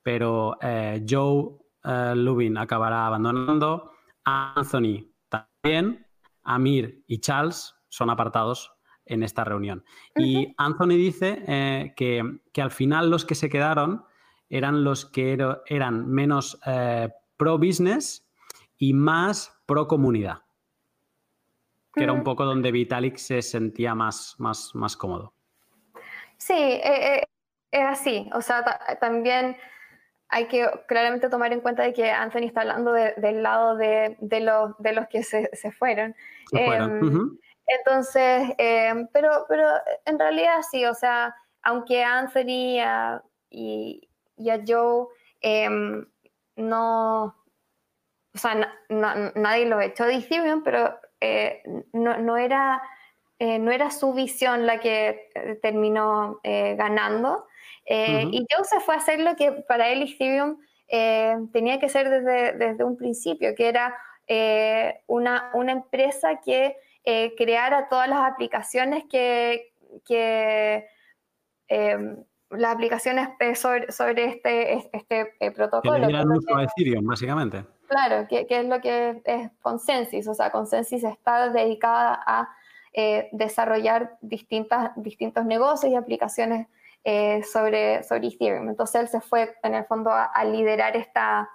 pero eh, Joe eh, Lubin acabará abandonando, Anthony también, Amir y Charles son apartados en esta reunión. Y Anthony dice eh, que, que, al final los que se quedaron eran los que eran menos pro business y más pro comunidad, que era un poco donde Vitalik se sentía más, más, más cómodo. Sí, eh, eh, es así. O sea, también hay que claramente tomar en cuenta de que Anthony está hablando del lado de, los, de los que se, fueron. Em, entonces, em, pero, pero en realidad sí, o sea, aunque Anthony y, y a Joe em, no, o sea, nadie lo echó de Ethereum, pero eh, no, era, eh, no era su visión la que eh, terminó ganando. Y Joe se fue a hacer lo que para él Ethereum tenía que ser desde, desde, un principio, que era una, una, empresa que creara todas las aplicaciones que, que las aplicaciones sobre, sobre este, este protocolo. Que le uso a Ethereum, básicamente. Claro, que, es lo que es Consensus. O sea, Consensus está dedicada a eh, desarrollar distintas, distintos negocios y aplicaciones eh, sobre, sobre Ethereum. Entonces él se fue en el fondo a, liderar esta,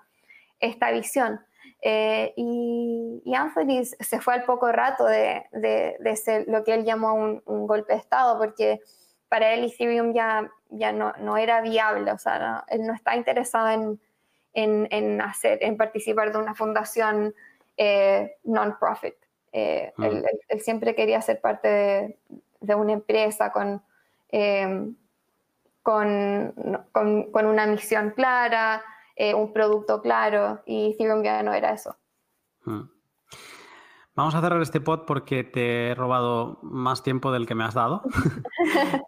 esta visión. Eh, y, Anthony se fue al poco rato de, de, ser lo que él llamó un, golpe de Estado, porque para él Ethereum ya, ya no, no era viable, o sea, él no está interesado en, en, hacer, en participar de una fundación eh, non-profit. Eh, mm. él, siempre quería ser parte de, una empresa con, eh, con, con, una misión clara, un producto claro, y Ethereum ya no era eso. Mm. Vamos a cerrar este pod porque te he robado más tiempo del que me has dado. *laughs*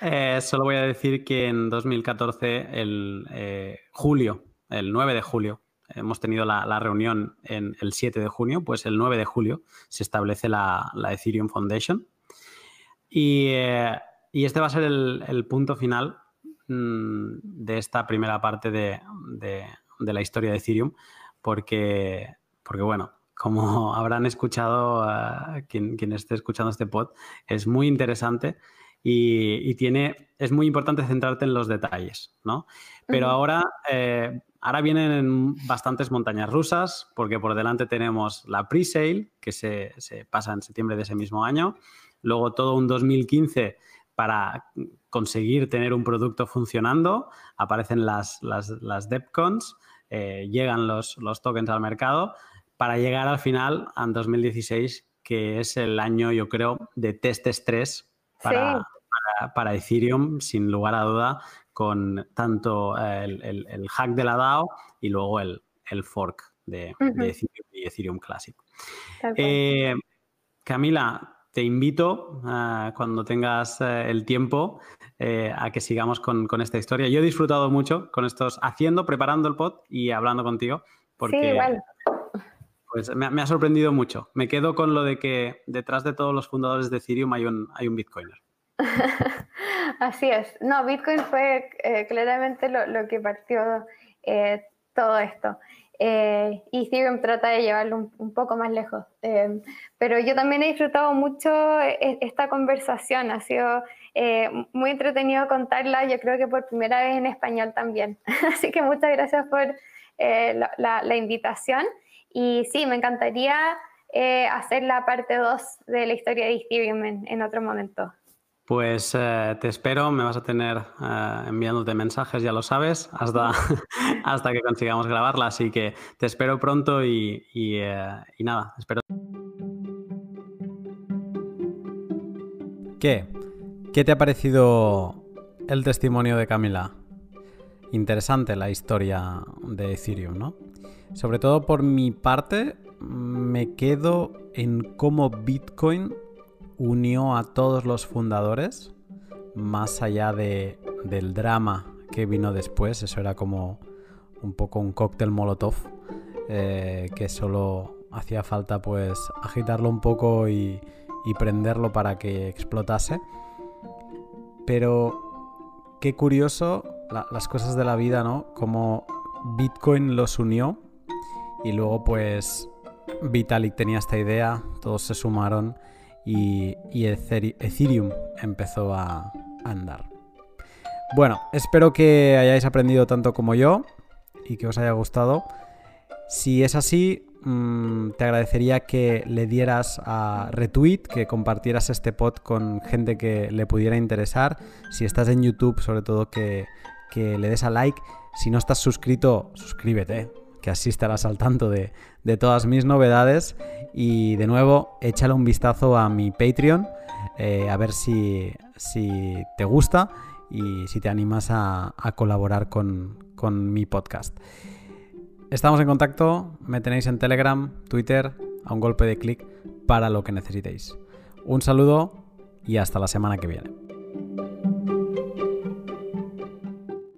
*laughs* solo voy a decir que en 2014, el julio, el 9 de julio, hemos tenido la, reunión en el 7 de junio, pues el 9 de julio se establece la, Ethereum Foundation. Eh, y, este va a ser el, punto final mm, de esta primera parte de, la historia de Ethereum, porque, porque bueno, como *laughs* habrán escuchado quien, quien, esté escuchando este pod, es muy interesante y, tiene, es muy importante centrarte en los detalles, ¿no? Pero ahora, eh, ahora vienen bastantes montañas rusas, porque por delante tenemos la pre-sale, que se, pasa en septiembre de ese mismo año, luego todo un 2015 para conseguir tener un producto funcionando, aparecen las, las, las DevCons, eh, llegan los, los tokens al mercado, para llegar al final, en 2016, que es el año, yo creo, de test estrés para, para, Ethereum, sin lugar a duda, con tanto el, hack de la DAO y luego el, fork de, Ethereum y Ethereum Classic. Eh, Camila, te invito uh, cuando tengas eh, el tiempo eh, a que sigamos con, esta historia. Yo he disfrutado mucho con estos, haciendo, preparando el pod y hablando contigo. Porque, sí, igual. Pues me, ha sorprendido mucho. Me quedo con lo de que detrás de todos los fundadores de Ethereum hay un, hay un Bitcoiner. *laughs* Así es. No, Bitcoin fue eh, claramente lo, que partió eh, todo esto. Eh, y Ethereum trata de llevarlo un, poco más lejos. pero yo también he disfrutado mucho esta conversación. Ha sido muy entretenido contarla, yo creo que por primera vez en español también. *laughs* Así que muchas gracias por la invitación. Y sí, me encantaría eh, hacer la parte 2 de la historia de Ethereum en, otro momento. Pues eh, te espero, me vas a tener eh, enviándote mensajes, ya lo sabes, hasta, *laughs* que consigamos grabarla. Así que te espero pronto y, y, y nada, espero. ¿Qué? ¿Qué te ha parecido el testimonio de Camila? Interesante la historia de Ethereum, ¿no? Sobre todo por mi parte, me quedo en cómo Bitcoin unió a todos los fundadores, más allá de, del drama que vino después. Eso era como un poco un cóctel molotov, eh, que solo hacía falta pues agitarlo un poco y, prenderlo para que explotase. Pero qué curioso las cosas de la vida, ¿no? Como Bitcoin los unió y luego pues Vitalik tenía esta idea, todos se sumaron y, Ethereum empezó a andar. Bueno, espero que hayáis aprendido tanto como yo y que os haya gustado. Si es así, mm, te agradecería que le dieras a retweet, que compartieras este pod con gente que le pudiera interesar. Si estás en YouTube, sobre todo que, le des a like. Si no estás suscrito, suscríbete que así estarás al tanto de, todas mis novedades. Y de nuevo, échale un vistazo a mi Patreon, eh, a ver si, te gusta y si te animas a, colaborar con, con mi podcast. Estamos en contacto, me tenéis en Telegram, Twitter, a un golpe de clic para lo que necesitéis. Un saludo y hasta la semana que viene.